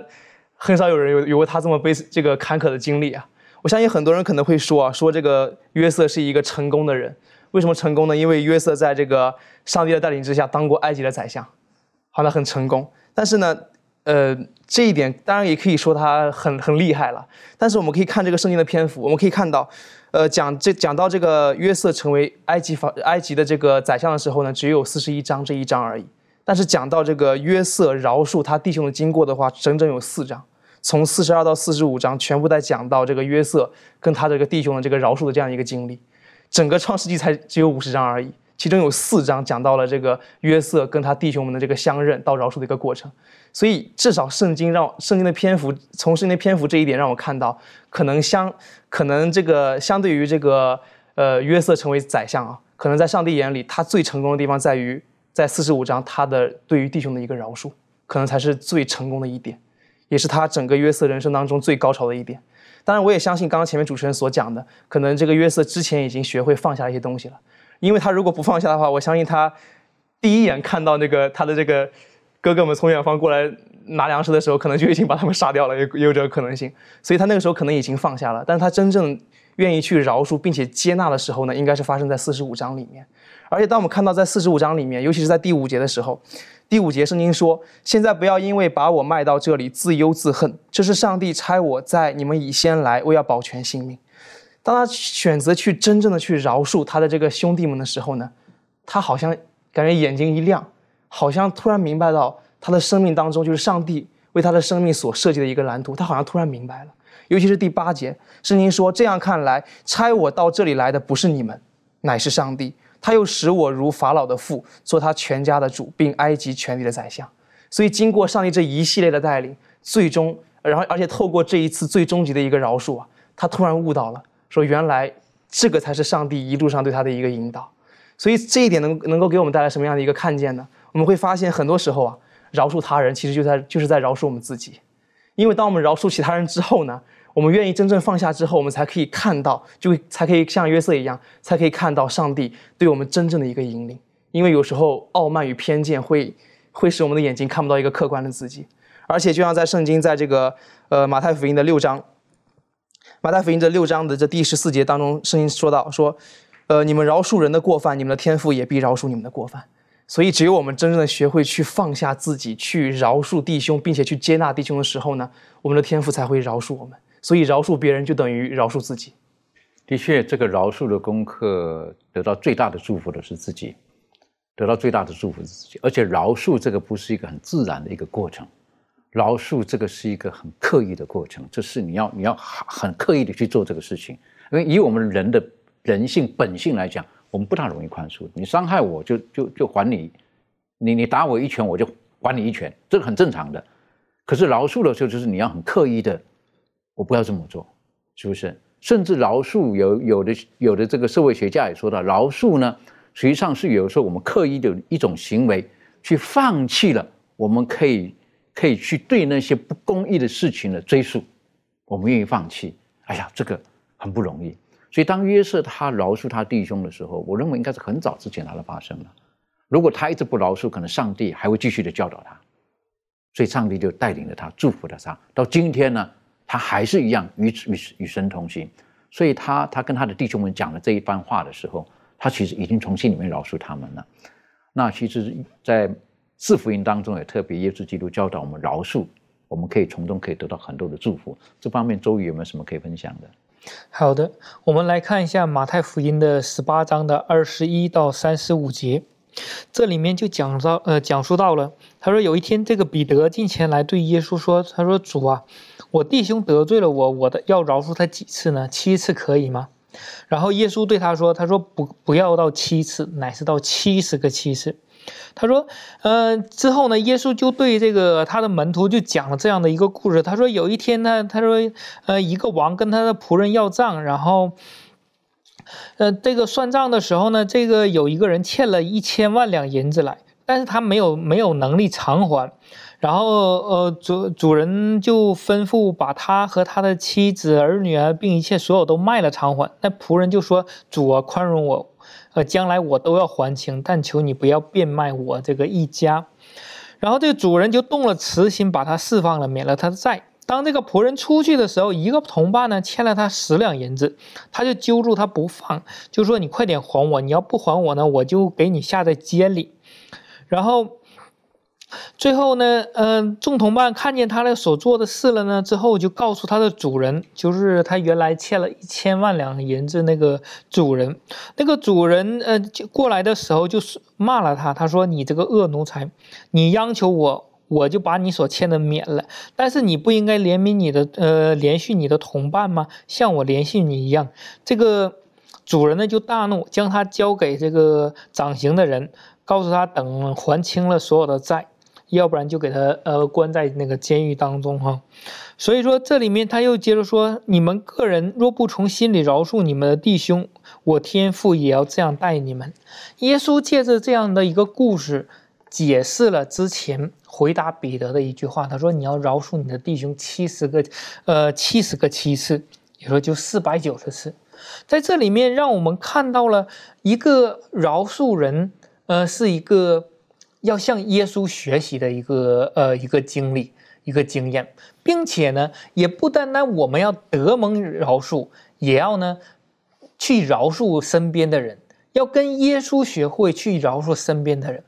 很少有人有有过他这么悲这个坎坷的经历啊。我相信很多人可能会说啊，说这个约瑟是一个成功的人。为什么成功呢？因为约瑟在这个上帝的带领之下当过埃及的宰相，好，那很成功。但是呢，呃，这一点当然也可以说他很很厉害了。但是我们可以看这个圣经的篇幅，我们可以看到，呃，讲这讲到这个约瑟成为埃及法埃及的这个宰相的时候呢，只有四十一章这一章而已。但是讲到这个约瑟饶恕他弟兄的经过的话，整整有四章，从四十二到四十五章全部在讲到这个约瑟跟他这个弟兄的这个饶恕的这样一个经历。整个创世纪才只有五十章而已，其中有四章讲到了这个约瑟跟他弟兄们的这个相认到饶恕的一个过程，所以至少圣经让圣经的篇幅，从圣经的篇幅这一点让我看到，可能相可能这个相对于这个呃约瑟成为宰相啊，可能在上帝眼里他最成功的地方在于在四十五章他的对于弟兄的一个饶恕，可能才是最成功的一点，也是他整个约瑟人生当中最高潮的一点。当然，我也相信刚刚前面主持人所讲的，可能这个约瑟之前已经学会放下一些东西了，因为他如果不放下的话，我相信他第一眼看到那个他的这个哥哥们从远方过来拿粮食的时候，可能就已经把他们杀掉了，也有这个可能性。所以他那个时候可能已经放下了，但是他真正愿意去饶恕并且接纳的时候呢，应该是发生在四十五章里面。而且当我们看到在四十五章里面，尤其是在第五节的时候。第五节圣经说：“现在不要因为把我卖到这里自忧自恨，这是上帝差我在你们以先来，为要保全性命。”当他选择去真正的去饶恕他的这个兄弟们的时候呢，他好像感觉眼睛一亮，好像突然明白到他的生命当中就是上帝为他的生命所设计的一个蓝图。他好像突然明白了，尤其是第八节，圣经说：“这样看来，差我到这里来的不是你们，乃是上帝。”他又使我如法老的父，做他全家的主，并埃及全地的宰相。所以，经过上帝这一系列的带领，最终，然后而且透过这一次最终极的一个饶恕啊，他突然悟到了，说原来这个才是上帝一路上对他的一个引导。所以这一点能能够给我们带来什么样的一个看见呢？我们会发现，很多时候啊，饶恕他人其实就在就是在饶恕我们自己，因为当我们饶恕其他人之后呢？我们愿意真正放下之后，我们才可以看到，就才可以像约瑟一样，才可以看到上帝对我们真正的一个引领。因为有时候傲慢与偏见会会使我们的眼睛看不到一个客观的自己。而且就像在圣经在这个呃马太福音的六章，马太福音这六章的这第十四节当中，圣经说到说，呃你们饶恕人的过犯，你们的天父也必饶恕你们的过犯。所以只有我们真正的学会去放下自己，去饶恕弟兄，并且去接纳弟兄的时候呢，我们的天父才会饶恕我们。所以饶恕别人就等于饶恕自己。的确，这个饶恕的功课得到最大的祝福的是自己，得到最大的祝福是自己。而且饶恕这个不是一个很自然的一个过程，饶恕这个是一个很刻意的过程，这是你要你要很刻意的去做这个事情。因为以我们人的人性本性来讲，我们不大容易宽恕。你伤害我就就就还你，你你打我一拳我就还你一拳，这个很正常的。可是饶恕的时候，就是你要很刻意的。我不要这么做，是不是？甚至饶恕有有的有的这个社会学家也说到，饶恕呢，实际上是有时候我们刻意的一种行为，去放弃了我们可以可以去对那些不公义的事情的追溯，我们愿意放弃。哎呀，这个很不容易。所以当约瑟他饶恕他弟兄的时候，我认为应该是很早之前他的发生了。如果他一直不饶恕，可能上帝还会继续的教导他，所以上帝就带领着他，祝福了他。到今天呢？他还是一样与与与神同行，所以他他跟他的弟兄们讲了这一番话的时候，他其实已经从心里面饶恕他们了。那其实，在四福音当中也特别耶稣基督教导我们饶恕，我们可以从中可以得到很多的祝福。这方面周瑜有没有什么可以分享的？好的，我们来看一下马太福音的十八章的二十一到三十五节，这里面就讲到呃讲述到了，他说有一天这个彼得进前来对耶稣说，他说主啊。我弟兄得罪了我，我的要饶恕他几次呢？七次可以吗？然后耶稣对他说：“他说不，不要到七次，乃是到七十个七次。”他说：“呃，之后呢？耶稣就对这个他的门徒就讲了这样的一个故事。他说有一天呢，他说，呃，一个王跟他的仆人要账，然后，呃，这个算账的时候呢，这个有一个人欠了一千万两银子来。”但是他没有没有能力偿还。然后，呃，主主人就吩咐把他和他的妻子、儿女啊，并一切所有都卖了偿还。那仆人就说：“主啊，宽容我，呃，将来我都要还清，但求你不要变卖我这个一家。”然后这个主人就动了慈心，把他释放了，免了他的债。当这个仆人出去的时候，一个同伴呢欠了他十两银子，他就揪住他不放，就说：“你快点还我！你要不还我呢，我就给你下在监里。”然后。最后呢，嗯，众同伴看见他的所做的事了呢，之后就告诉他的主人，就是他原来欠了一千万两银子那个主人。那个主人，呃，就过来的时候就是骂了他，他说：“你这个恶奴才，你央求我，我就把你所欠的免了。但是你不应该怜悯你的，呃，连续你的同伴吗？像我连续你一样。”这个主人呢就大怒，将他交给这个掌刑的人，告诉他等还清了所有的债。要不然就给他呃关在那个监狱当中哈，所以说这里面他又接着说，你们个人若不从心里饶恕你们的弟兄，我天父也要这样待你们。耶稣借着这样的一个故事，解释了之前回答彼得的一句话，他说你要饶恕你的弟兄七十个，呃七十个七次，也说就四百九十次，在这里面让我们看到了一个饶恕人，呃是一个。要向耶稣学习的一个呃一个经历一个经验，并且呢，也不单单我们要得蒙饶恕，也要呢去饶恕身边的人，要跟耶稣学会去饶恕身边的人，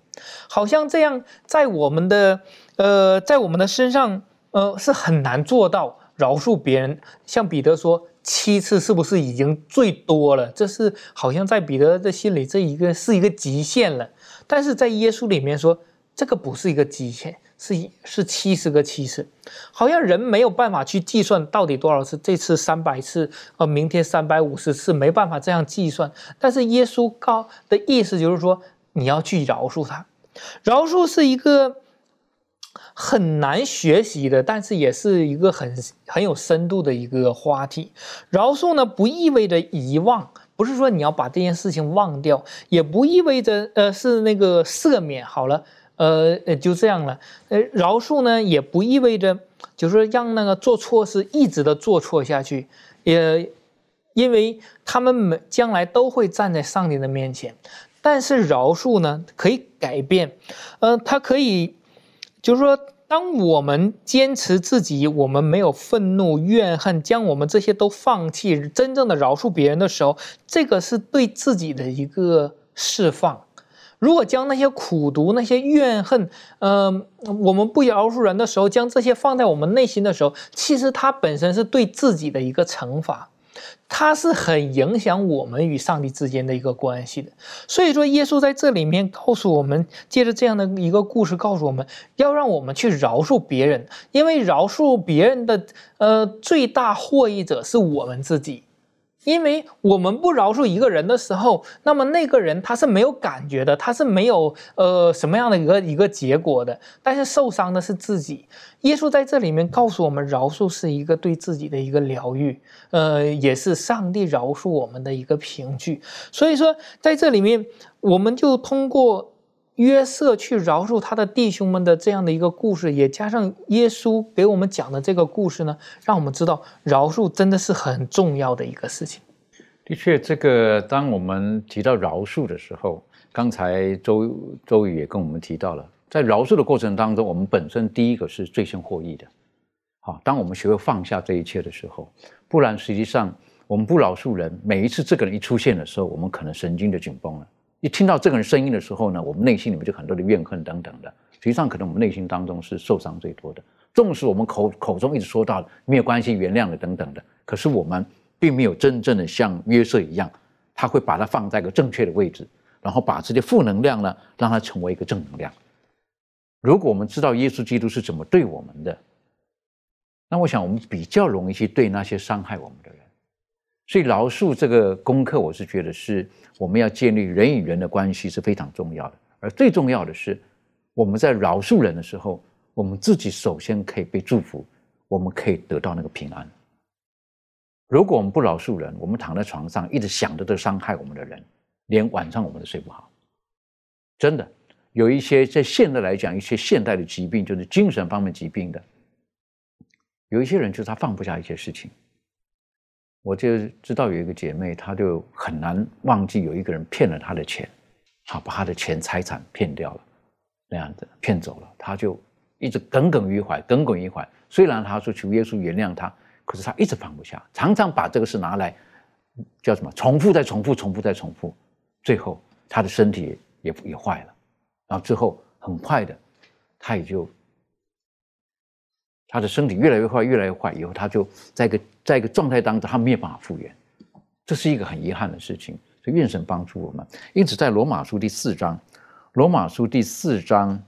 好像这样在我们的呃在我们的身上呃是很难做到饶恕别人。像彼得说七次是不是已经最多了？这是好像在彼得的心里这一个是一个极限了。但是在耶稣里面说，这个不是一个极限，是是七十个七十，好像人没有办法去计算到底多少次，这次三百次，呃，明天三百五十次，没办法这样计算。但是耶稣告的意思就是说，你要去饶恕他，饶恕是一个很难学习的，但是也是一个很很有深度的一个话题。饶恕呢，不意味着遗忘。不是说你要把这件事情忘掉，也不意味着呃是那个赦免好了，呃呃就这样了。呃，饶恕呢也不意味着就是让那个做错事一直的做错下去，也因为他们每将来都会站在上帝的面前。但是饶恕呢可以改变，呃，它可以就是说。当我们坚持自己，我们没有愤怒、怨恨，将我们这些都放弃，真正的饶恕别人的时候，这个是对自己的一个释放。如果将那些苦毒、那些怨恨，嗯，我们不饶恕人的时候，将这些放在我们内心的时候，其实它本身是对自己的一个惩罚。它是很影响我们与上帝之间的一个关系的，所以说耶稣在这里面告诉我们，借着这样的一个故事告诉我们，要让我们去饶恕别人，因为饶恕别人的呃最大获益者是我们自己。因为我们不饶恕一个人的时候，那么那个人他是没有感觉的，他是没有呃什么样的一个一个结果的。但是受伤的是自己。耶稣在这里面告诉我们，饶恕是一个对自己的一个疗愈，呃，也是上帝饶恕我们的一个凭据。所以说，在这里面，我们就通过。约瑟去饶恕他的弟兄们的这样的一个故事，也加上耶稣给我们讲的这个故事呢，让我们知道饶恕真的是很重要的一个事情。的确，这个当我们提到饶恕的时候，刚才周周宇也跟我们提到了，在饶恕的过程当中，我们本身第一个是最先获益的。好，当我们学会放下这一切的时候，不然实际上我们不饶恕人，每一次这个人一出现的时候，我们可能神经就紧绷了。一听到这个人声音的时候呢，我们内心里面就很多的怨恨等等的。实际上，可能我们内心当中是受伤最多的。纵使我们口口中一直说到没有关系、原谅了等等的，可是我们并没有真正的像约瑟一样，他会把它放在一个正确的位置，然后把这些负能量呢，让它成为一个正能量。如果我们知道耶稣基督是怎么对我们的，那我想我们比较容易去对那些伤害我们的人。所以饶恕这个功课，我是觉得是我们要建立人与人的关系是非常重要的。而最重要的是，我们在饶恕人的时候，我们自己首先可以被祝福，我们可以得到那个平安。如果我们不饶恕人，我们躺在床上一直想着都伤害我们的人，连晚上我们都睡不好。真的，有一些在现代来讲，一些现代的疾病，就是精神方面疾病的，有一些人就是他放不下一些事情。我就知道有一个姐妹，她就很难忘记有一个人骗了她的钱，啊把她的钱财产骗掉了，那样子骗走了，她就一直耿耿于怀，耿耿于怀。虽然她说求耶稣原谅她，可是她一直放不下，常常把这个事拿来叫什么重复再重复，重复再重复，最后她的身体也也坏了，然后之后很快的，她也就。他的身体越来越坏，越来越坏，以后他就在一个在一个状态当中，他没有办法复原，这是一个很遗憾的事情。所以愿神帮助我们。因此，在罗马书第四章，罗马书第四章，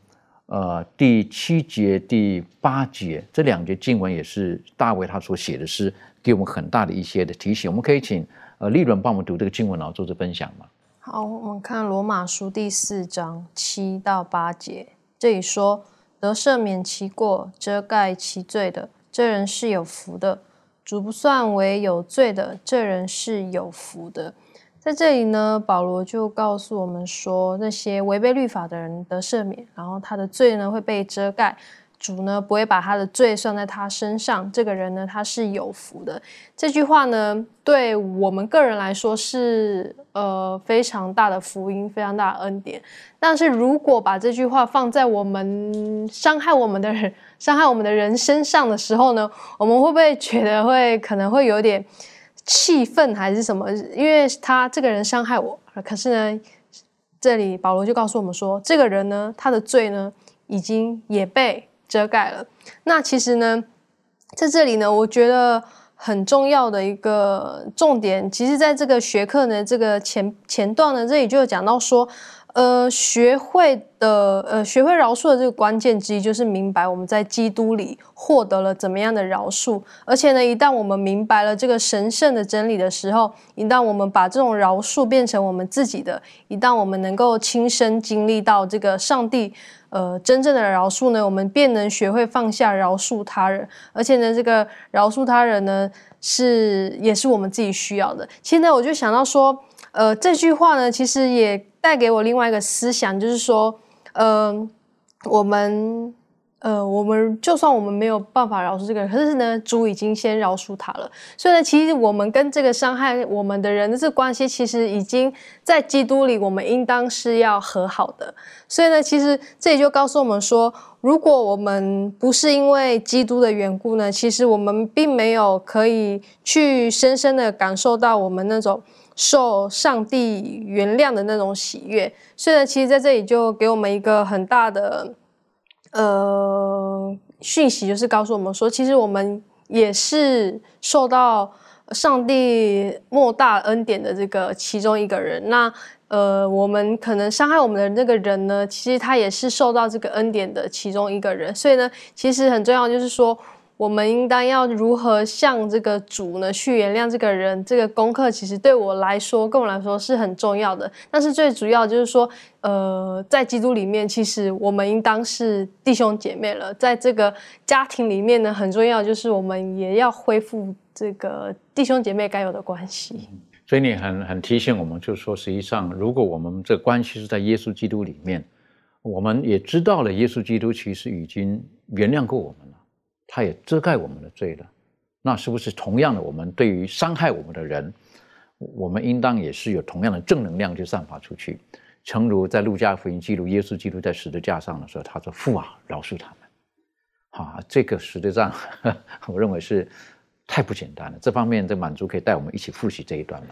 呃，第七节、第八节这两节经文也是大卫他所写的诗，给我们很大的一些的提醒。我们可以请呃利润帮我们读这个经文，然后做这分享吗？好，我们看罗马书第四章七到八节，这里说。得赦免其过、遮盖其罪的，这人是有福的；主不算为有罪的，这人是有福的。在这里呢，保罗就告诉我们说，那些违背律法的人得赦免，然后他的罪呢会被遮盖。主呢不会把他的罪算在他身上，这个人呢他是有福的。这句话呢对我们个人来说是呃非常大的福音，非常大的恩典。但是如果把这句话放在我们伤害我们的人、伤害我们的人身上的时候呢，我们会不会觉得会可能会有点气愤还是什么？因为他这个人伤害我，可是呢，这里保罗就告诉我们说，这个人呢他的罪呢已经也被。遮盖了。那其实呢，在这里呢，我觉得很重要的一个重点，其实在这个学科呢，这个前前段呢，这里就有讲到说。呃，学会的呃，学会饶恕的这个关键之一，就是明白我们在基督里获得了怎么样的饶恕。而且呢，一旦我们明白了这个神圣的真理的时候，一旦我们把这种饶恕变成我们自己的，一旦我们能够亲身经历到这个上帝呃真正的饶恕呢，我们便能学会放下饶恕他人。而且呢，这个饶恕他人呢，是也是我们自己需要的。其实呢，我就想到说，呃，这句话呢，其实也。带给我另外一个思想，就是说，呃，我们，呃，我们就算我们没有办法饶恕这个人，可是呢，主已经先饶恕他了。所以呢，其实我们跟这个伤害我们的人的这关系，其实已经在基督里，我们应当是要和好的。所以呢，其实这也就告诉我们说，如果我们不是因为基督的缘故呢，其实我们并没有可以去深深的感受到我们那种。受上帝原谅的那种喜悦，所以呢，其实在这里就给我们一个很大的呃讯息，就是告诉我们说，其实我们也是受到上帝莫大恩典的这个其中一个人。那呃，我们可能伤害我们的那个人呢，其实他也是受到这个恩典的其中一个人。所以呢，其实很重要，就是说。我们应当要如何向这个主呢去原谅这个人？这个功课其实对我来说，跟我来说是很重要的。但是最主要就是说，呃，在基督里面，其实我们应当是弟兄姐妹了。在这个家庭里面呢，很重要就是我们也要恢复这个弟兄姐妹该有的关系。所以你很很提醒我们，就是说，实际上，如果我们这关系是在耶稣基督里面，我们也知道了耶稣基督其实已经原谅过我们。他也遮盖我们的罪了，那是不是同样的？我们对于伤害我们的人，我们应当也是有同样的正能量去散发出去。诚如在路加福音记录耶稣基督在十字架上的时候，他说：“父啊，饶恕他们。”好，这个实际上我认为是太不简单了。这方面的满足可以带我们一起复习这一段了。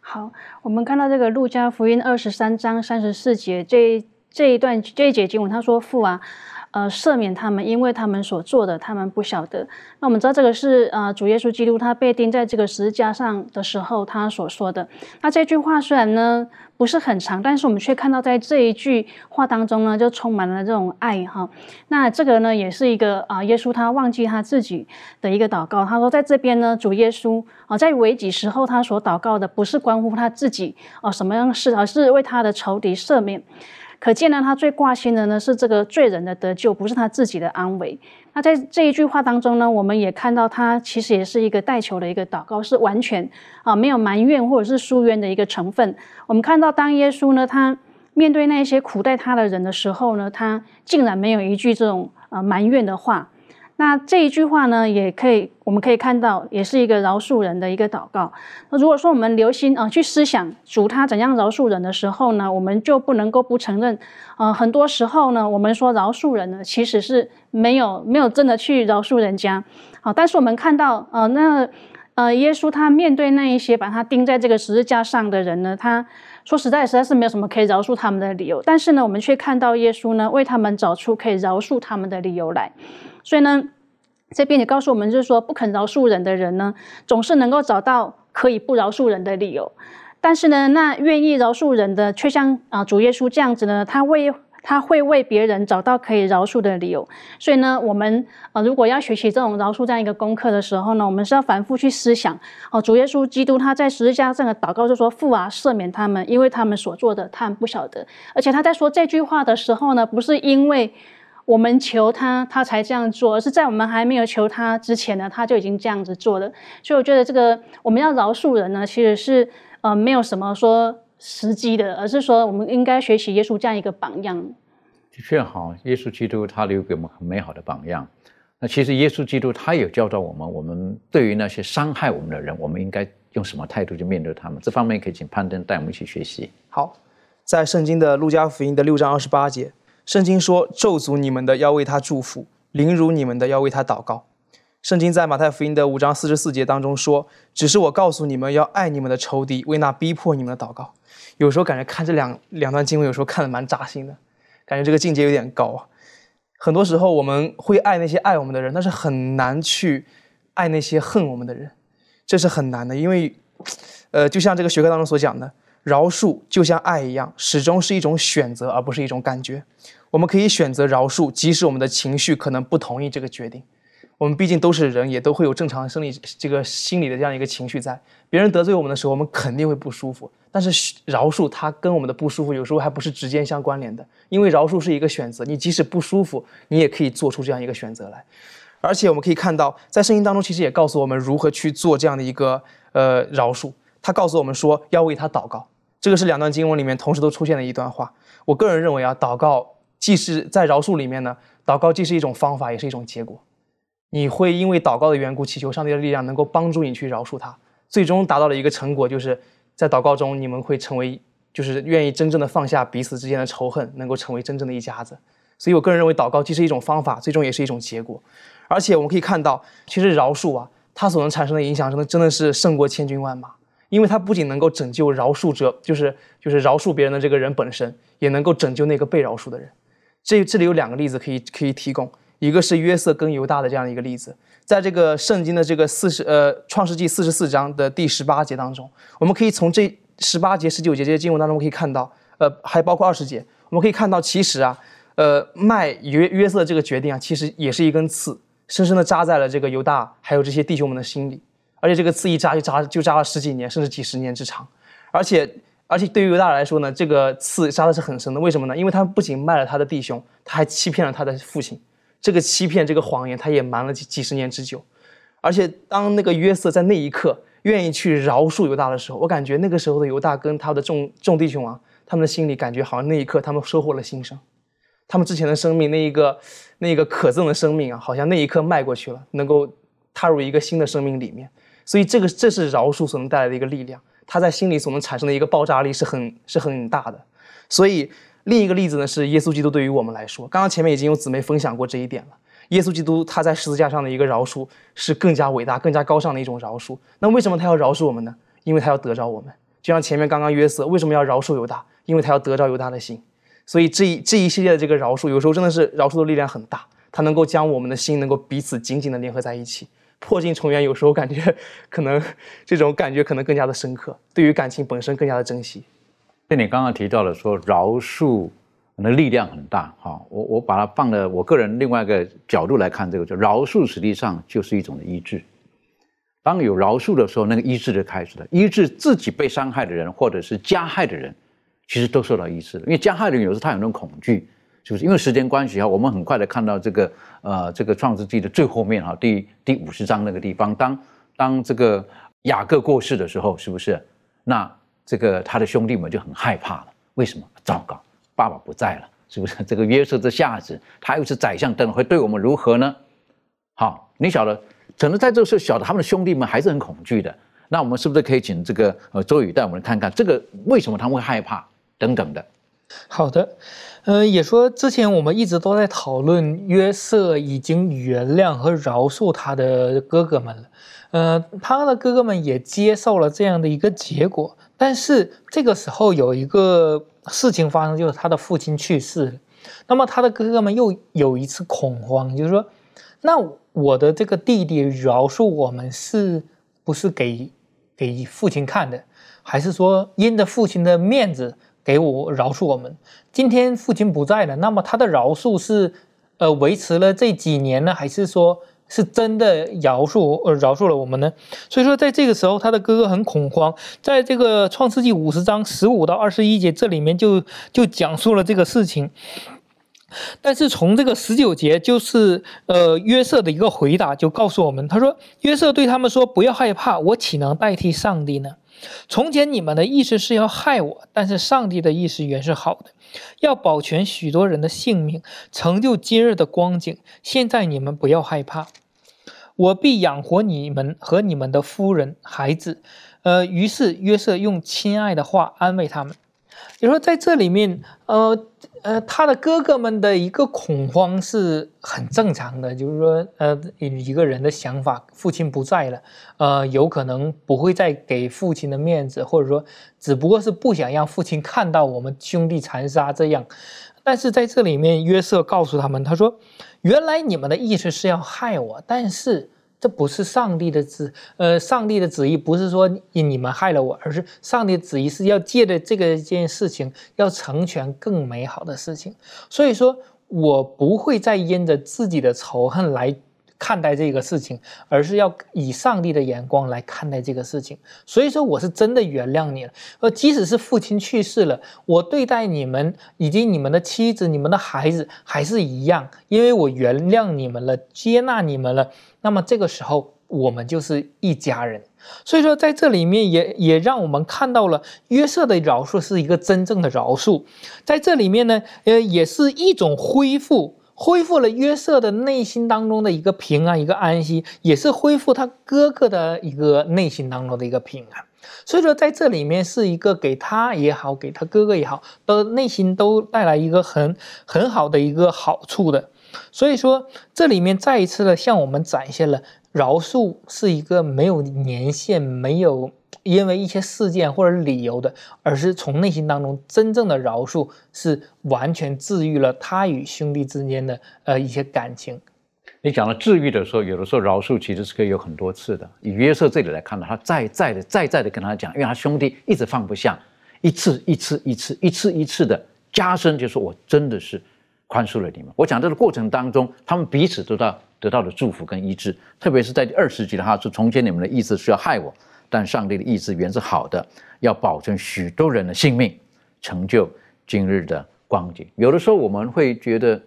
好，我们看到这个路加福音二十三章三十四节这这一段这一节经文，他说：“父啊。”呃，赦免他们，因为他们所做的，他们不晓得。那我们知道这个是呃，主耶稣基督他被钉在这个十字架上的时候，他所说的。那这句话虽然呢不是很长，但是我们却看到在这一句话当中呢，就充满了这种爱哈。那这个呢，也是一个啊，耶稣他忘记他自己的一个祷告。他说在这边呢，主耶稣啊，在危急时候他所祷告的，不是关乎他自己啊什么样事，而是为他的仇敌赦免。可见呢，他最挂心的呢是这个罪人的得救，不是他自己的安危。那在这一句话当中呢，我们也看到他其实也是一个代求的一个祷告，是完全啊没有埋怨或者是疏远的一个成分。我们看到当耶稣呢，他。面对那些苦待他的人的时候呢，他竟然没有一句这种啊埋怨的话。那这一句话呢，也可以，我们可以看到，也是一个饶恕人的一个祷告。那如果说我们留心啊，去思想主他怎样饶恕人的时候呢，我们就不能够不承认，呃，很多时候呢，我们说饶恕人呢，其实是没有没有真的去饶恕人家。好，但是我们看到，呃，那呃，耶稣他面对那一些把他钉在这个十字架上的人呢，他说实在实在是没有什么可以饶恕他们的理由。但是呢，我们却看到耶稣呢，为他们找出可以饶恕他们的理由来。所以呢，这边也告诉我们，就是说不肯饶恕人的人呢，总是能够找到可以不饶恕人的理由。但是呢，那愿意饶恕人的，却像啊主耶稣这样子呢，他为他会为别人找到可以饶恕的理由。所以呢，我们啊如果要学习这种饶恕这样一个功课的时候呢，我们是要反复去思想哦，主耶稣基督他在十字架上的祷告就说：“父啊，赦免他们，因为他们所做的，他们不晓得。”而且他在说这句话的时候呢，不是因为。我们求他，他才这样做，而是在我们还没有求他之前呢，他就已经这样子做了。所以我觉得这个我们要饶恕人呢，其实是呃没有什么说时机的，而是说我们应该学习耶稣这样一个榜样。的确好，耶稣基督他留给我们很美好的榜样。那其实耶稣基督他也教导我们，我们对于那些伤害我们的人，我们应该用什么态度去面对他们？这方面可以请攀登带我们一起学习。好，在圣经的路加福音的六章二十八节。圣经说：“咒诅你们的要为他祝福，凌辱你们的要为他祷告。”圣经在马太福音的五章四十四节当中说：“只是我告诉你们要爱你们的仇敌，为那逼迫你们的祷告。”有时候感觉看这两两段经文，有时候看的蛮扎心的，感觉这个境界有点高啊。很多时候我们会爱那些爱我们的人，但是很难去爱那些恨我们的人，这是很难的，因为，呃，就像这个学科当中所讲的，饶恕就像爱一样，始终是一种选择，而不是一种感觉。我们可以选择饶恕，即使我们的情绪可能不同意这个决定。我们毕竟都是人，也都会有正常生理这个心理的这样一个情绪在。别人得罪我们的时候，我们肯定会不舒服。但是饶恕它跟我们的不舒服有时候还不是直接相关联的，因为饶恕是一个选择。你即使不舒服，你也可以做出这样一个选择来。而且我们可以看到，在圣经当中其实也告诉我们如何去做这样的一个呃饶恕。他告诉我们说要为他祷告。这个是两段经文里面同时都出现的一段话。我个人认为啊，祷告。既是在饶恕里面呢，祷告既是一种方法，也是一种结果。你会因为祷告的缘故，祈求上帝的力量能够帮助你去饶恕他，最终达到了一个成果，就是在祷告中你们会成为，就是愿意真正的放下彼此之间的仇恨，能够成为真正的一家子。所以我个人认为，祷告既是一种方法，最终也是一种结果。而且我们可以看到，其实饶恕啊，它所能产生的影响，真的真的是胜过千军万马，因为它不仅能够拯救饶恕者，就是就是饶恕别人的这个人本身，也能够拯救那个被饶恕的人。这这里有两个例子可以可以提供，一个是约瑟跟犹大的这样一个例子，在这个圣经的这个四十呃创世纪四十四章的第十八节当中，我们可以从这十八节十九节这些经文当中可以看到，呃，还包括二十节，我们可以看到其实啊，呃，卖约约瑟这个决定啊，其实也是一根刺，深深的扎在了这个犹大还有这些弟兄们的心里，而且这个刺一扎就扎就扎了十几年，甚至几十年之长，而且。而且对于犹大来说呢，这个刺扎的是很深的。为什么呢？因为他不仅卖了他的弟兄，他还欺骗了他的父亲。这个欺骗，这个谎言，他也瞒了几几十年之久。而且当那个约瑟在那一刻愿意去饶恕犹大的时候，我感觉那个时候的犹大跟他的众众弟兄啊，他们的心里感觉好像那一刻他们收获了新生。他们之前的生命，那一个那一个可憎的生命啊，好像那一刻迈过去了，能够踏入一个新的生命里面。所以这个这是饶恕所能带来的一个力量。他在心里所能产生的一个爆炸力是很是很大的，所以另一个例子呢是耶稣基督对于我们来说，刚刚前面已经有姊妹分享过这一点了。耶稣基督他在十字架上的一个饶恕是更加伟大、更加高尚的一种饶恕。那为什么他要饶恕我们呢？因为他要得着我们。就像前面刚刚约瑟为什么要饶恕犹大？因为他要得着犹大的心。所以这一这一系列的这个饶恕，有时候真的是饶恕的力量很大，它能够将我们的心能够彼此紧紧的联合在一起。破镜重圆，有时候感觉 可能这种感觉可能更加的深刻，对于感情本身更加的珍惜。那你刚刚提到了说饶恕那力量很大，哈，我我把它放了我个人另外一个角度来看，这个就饶恕实际上就是一种医治。当有饶恕的时候，那个医治就开始了，医治自己被伤害的人或者是加害的人，其实都受到医治了，因为加害的人有时候他有那种恐惧。就是因为时间关系哈，我们很快的看到这个呃这个创世纪的最后面哈，第第五十章那个地方，当当这个雅各过世的时候，是不是？那这个他的兄弟们就很害怕了。为什么？糟糕，爸爸不在了，是不是？这个约瑟这下子，他又是宰相，等会对我们如何呢？好，你晓得，可能在这个时候，晓得他们的兄弟们还是很恐惧的。那我们是不是可以请这个呃周宇带我们看看，这个为什么他们会害怕等等的？好的，呃，也说之前我们一直都在讨论约瑟已经原谅和饶恕他的哥哥们了，呃，他的哥哥们也接受了这样的一个结果，但是这个时候有一个事情发生，就是他的父亲去世了，那么他的哥哥们又有一次恐慌，就是说，那我的这个弟弟饶恕我们，是不是给给父亲看的，还是说因着父亲的面子？给我饶恕我们。今天父亲不在了，那么他的饶恕是，呃，维持了这几年呢，还是说是真的饶恕呃饶恕了我们呢？所以说，在这个时候，他的哥哥很恐慌。在这个创世纪五十章十五到二十一节，这里面就就讲述了这个事情。但是从这个十九节，就是呃约瑟的一个回答，就告诉我们，他说约瑟对他们说：“不要害怕，我岂能代替上帝呢？”从前你们的意思是要害我，但是上帝的意思原是好的，要保全许多人的性命，成就今日的光景。现在你们不要害怕，我必养活你们和你们的夫人、孩子。呃，于是约瑟用亲爱的话安慰他们。你说在这里面，呃。呃，他的哥哥们的一个恐慌是很正常的，就是说，呃，一个人的想法，父亲不在了，呃，有可能不会再给父亲的面子，或者说，只不过是不想让父亲看到我们兄弟残杀这样。但是在这里面，约瑟告诉他们，他说：“原来你们的意思是要害我，但是。”这不是上帝的旨，呃，上帝的旨意不是说你们害了我，而是上帝的旨意是要借着这个件事情，要成全更美好的事情。所以说我不会再因着自己的仇恨来。看待这个事情，而是要以上帝的眼光来看待这个事情。所以说，我是真的原谅你了。而即使是父亲去世了，我对待你们以及你们的妻子、你们的孩子还是一样，因为我原谅你们了，接纳你们了。那么这个时候，我们就是一家人。所以说，在这里面也也让我们看到了约瑟的饶恕是一个真正的饶恕。在这里面呢，呃，也是一种恢复。恢复了约瑟的内心当中的一个平安，一个安息，也是恢复他哥哥的一个内心当中的一个平安。所以说，在这里面是一个给他也好，给他哥哥也好，的内心都带来一个很很好的一个好处的。所以说，这里面再一次的向我们展现了饶恕是一个没有年限、没有。因为一些事件或者理由的，而是从内心当中真正的饶恕，是完全治愈了他与兄弟之间的呃一些感情。你讲到治愈的时候，有的时候饶恕其实是可以有很多次的。以约瑟这里来看呢，他再再的再再的跟他讲，因为他兄弟一直放不下，一次一次一次一次一次的加深，就说我真的是宽恕了你们。我讲这个过程当中，他们彼此得到得到的祝福跟医治，特别是在第二十集的话，说从前你们的意思是要害我。但上帝的意志原是好的，要保存许多人的性命，成就今日的光景。有的时候我们会觉得，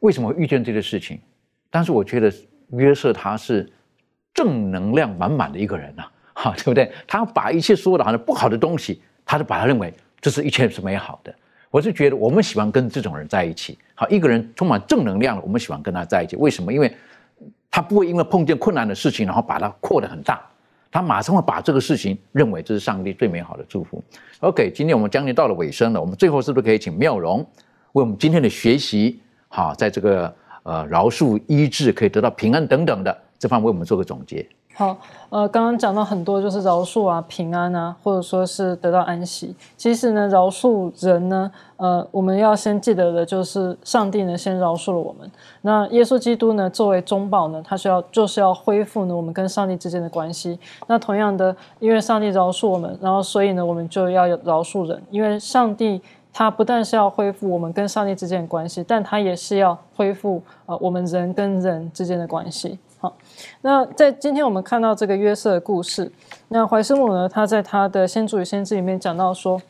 为什么会遇见这个事情？但是我觉得约瑟他是正能量满满的一个人呐，哈，对不对？他把一切说的好像不好的东西，他都把他认为这是一切是美好的。我是觉得我们喜欢跟这种人在一起。好，一个人充满正能量，我们喜欢跟他在一起。为什么？因为他不会因为碰见困难的事情，然后把它扩得很大。他马上会把这个事情认为这是上帝最美好的祝福。OK，今天我们将近到了尾声了，我们最后是不是可以请妙容为我们今天的学习，好，在这个呃饶恕、医治可以得到平安等等的这方面为我们做个总结。好，呃，刚刚讲到很多，就是饶恕啊、平安啊，或者说是得到安息。其实呢，饶恕人呢，呃，我们要先记得的就是上帝呢先饶恕了我们。那耶稣基督呢，作为中保呢，他需要就是要恢复呢我们跟上帝之间的关系。那同样的，因为上帝饶恕我们，然后所以呢，我们就要饶恕人。因为上帝他不但是要恢复我们跟上帝之间的关系，但他也是要恢复呃我们人跟人之间的关系。那在今天我们看到这个约瑟的故事，那怀斯姆呢，他在他的《先祖与先知》里面讲到说，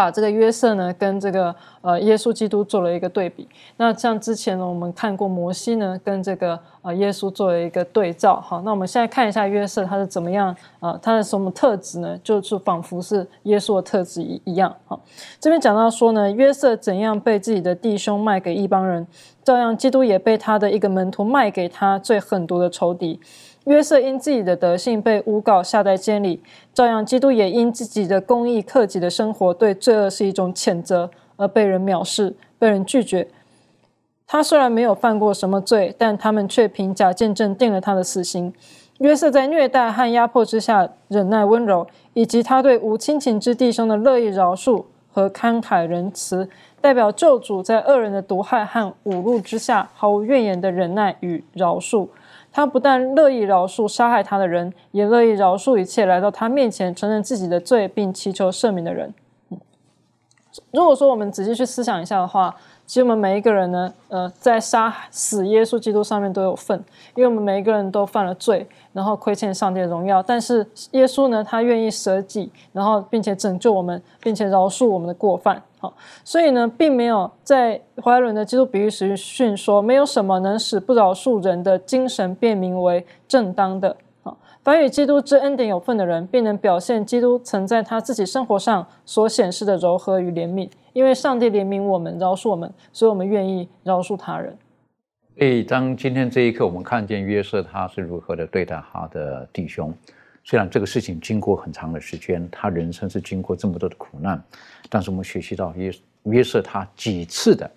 把这个约瑟呢跟这个呃耶稣基督做了一个对比。那像之前呢，我们看过摩西呢跟这个呃耶稣做了一个对照。好，那我们现在看一下约瑟他是怎么样啊？他的什么特质呢？就是仿佛是耶稣的特质一一样。好，这边讲到说呢，约瑟怎样被自己的弟兄卖给一帮人，照样基督也被他的一个门徒卖给他最狠毒的仇敌。约瑟因自己的德性被诬告下在监里，照样基督也因自己的公义克己的生活对罪恶是一种谴责而被人藐视、被人拒绝。他虽然没有犯过什么罪，但他们却凭假见证定了他的死刑。约瑟在虐待和压迫之下忍耐温柔，以及他对无亲情之弟兄的乐意饶恕和慷慨仁慈，代表救主在恶人的毒害和侮辱之下毫无怨言的忍耐与饶恕。他不但乐意饶恕杀害他的人，也乐意饶恕一切来到他面前承认自己的罪并祈求赦免的人。如果说我们仔细去思想一下的话，其实我们每一个人呢，呃，在杀死耶稣基督上面都有份，因为我们每一个人都犯了罪，然后亏欠上帝的荣耀。但是耶稣呢，他愿意舍己，然后并且拯救我们，并且饶恕我们的过犯。好，所以呢，并没有在怀伦的基督比喻时训说，没有什么能使不饶恕人的精神变名为正当的。好，凡与基督之恩典有份的人，便能表现基督曾在他自己生活上所显示的柔和与怜悯。因为上帝怜悯我们，饶恕我们，所以我们愿意饶恕他人。所以，当今天这一刻，我们看见约瑟他是如何的对待他的弟兄。虽然这个事情经过很长的时间，他人生是经过这么多的苦难，但是我们学习到约约瑟他几次的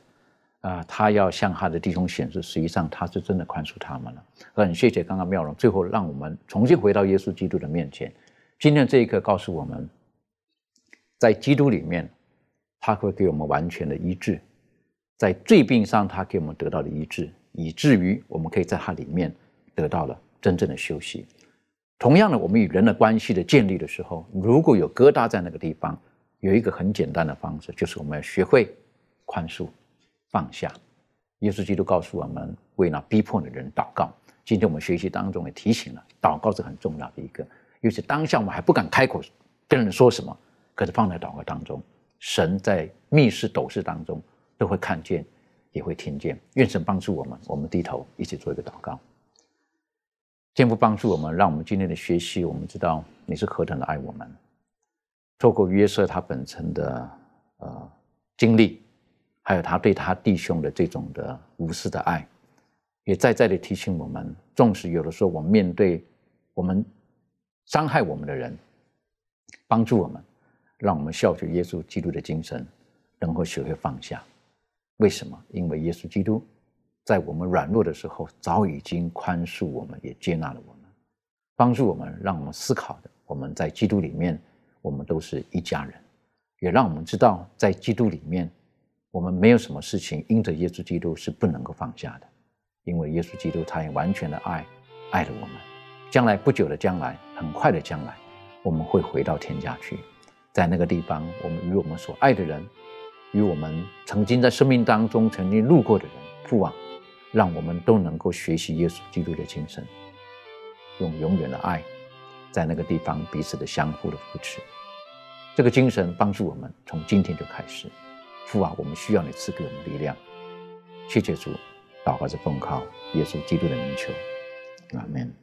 啊，他要向他的弟兄显示，实际上他是真的宽恕他们了。很谢谢刚刚妙容，最后让我们重新回到耶稣基督的面前。今天这一刻告诉我们，在基督里面。他会给我们完全的医治，在罪病上，他给我们得到的医治，以至于我们可以在他里面得到了真正的休息。同样的，我们与人的关系的建立的时候，如果有疙瘩在那个地方，有一个很简单的方式，就是我们要学会宽恕、放下。耶稣基督告诉我们，为那逼迫的人祷告。今天我们学习当中也提醒了，祷告是很重要的一个，尤其当下我们还不敢开口跟人说什么，可是放在祷告当中。神在密室、斗室当中都会看见，也会听见。愿神帮助我们，我们低头一起做一个祷告。天父帮助我们，让我们今天的学习，我们知道你是何等的爱我们。透过约瑟他本身的呃经历，还有他对他弟兄的这种的无私的爱，也再再的提醒我们：纵使有的时候我们面对我们伤害我们的人，帮助我们。让我们效学耶稣基督的精神，能够学会放下。为什么？因为耶稣基督在我们软弱的时候，早已经宽恕我们，也接纳了我们，帮助我们，让我们思考的。我们在基督里面，我们都是一家人，也让我们知道，在基督里面，我们没有什么事情因着耶稣基督是不能够放下的，因为耶稣基督他也完全的爱爱了我们。将来不久的将来，很快的将来，我们会回到天家去。在那个地方，我们与我们所爱的人，与我们曾经在生命当中曾经路过的人，父啊，让我们都能够学习耶稣基督的精神，用永远的爱，在那个地方彼此的相互的扶持。这个精神帮助我们从今天就开始。父啊，我们需要你赐给我们力量。谢谢主，祷告着奉靠耶稣基督的名求，阿门。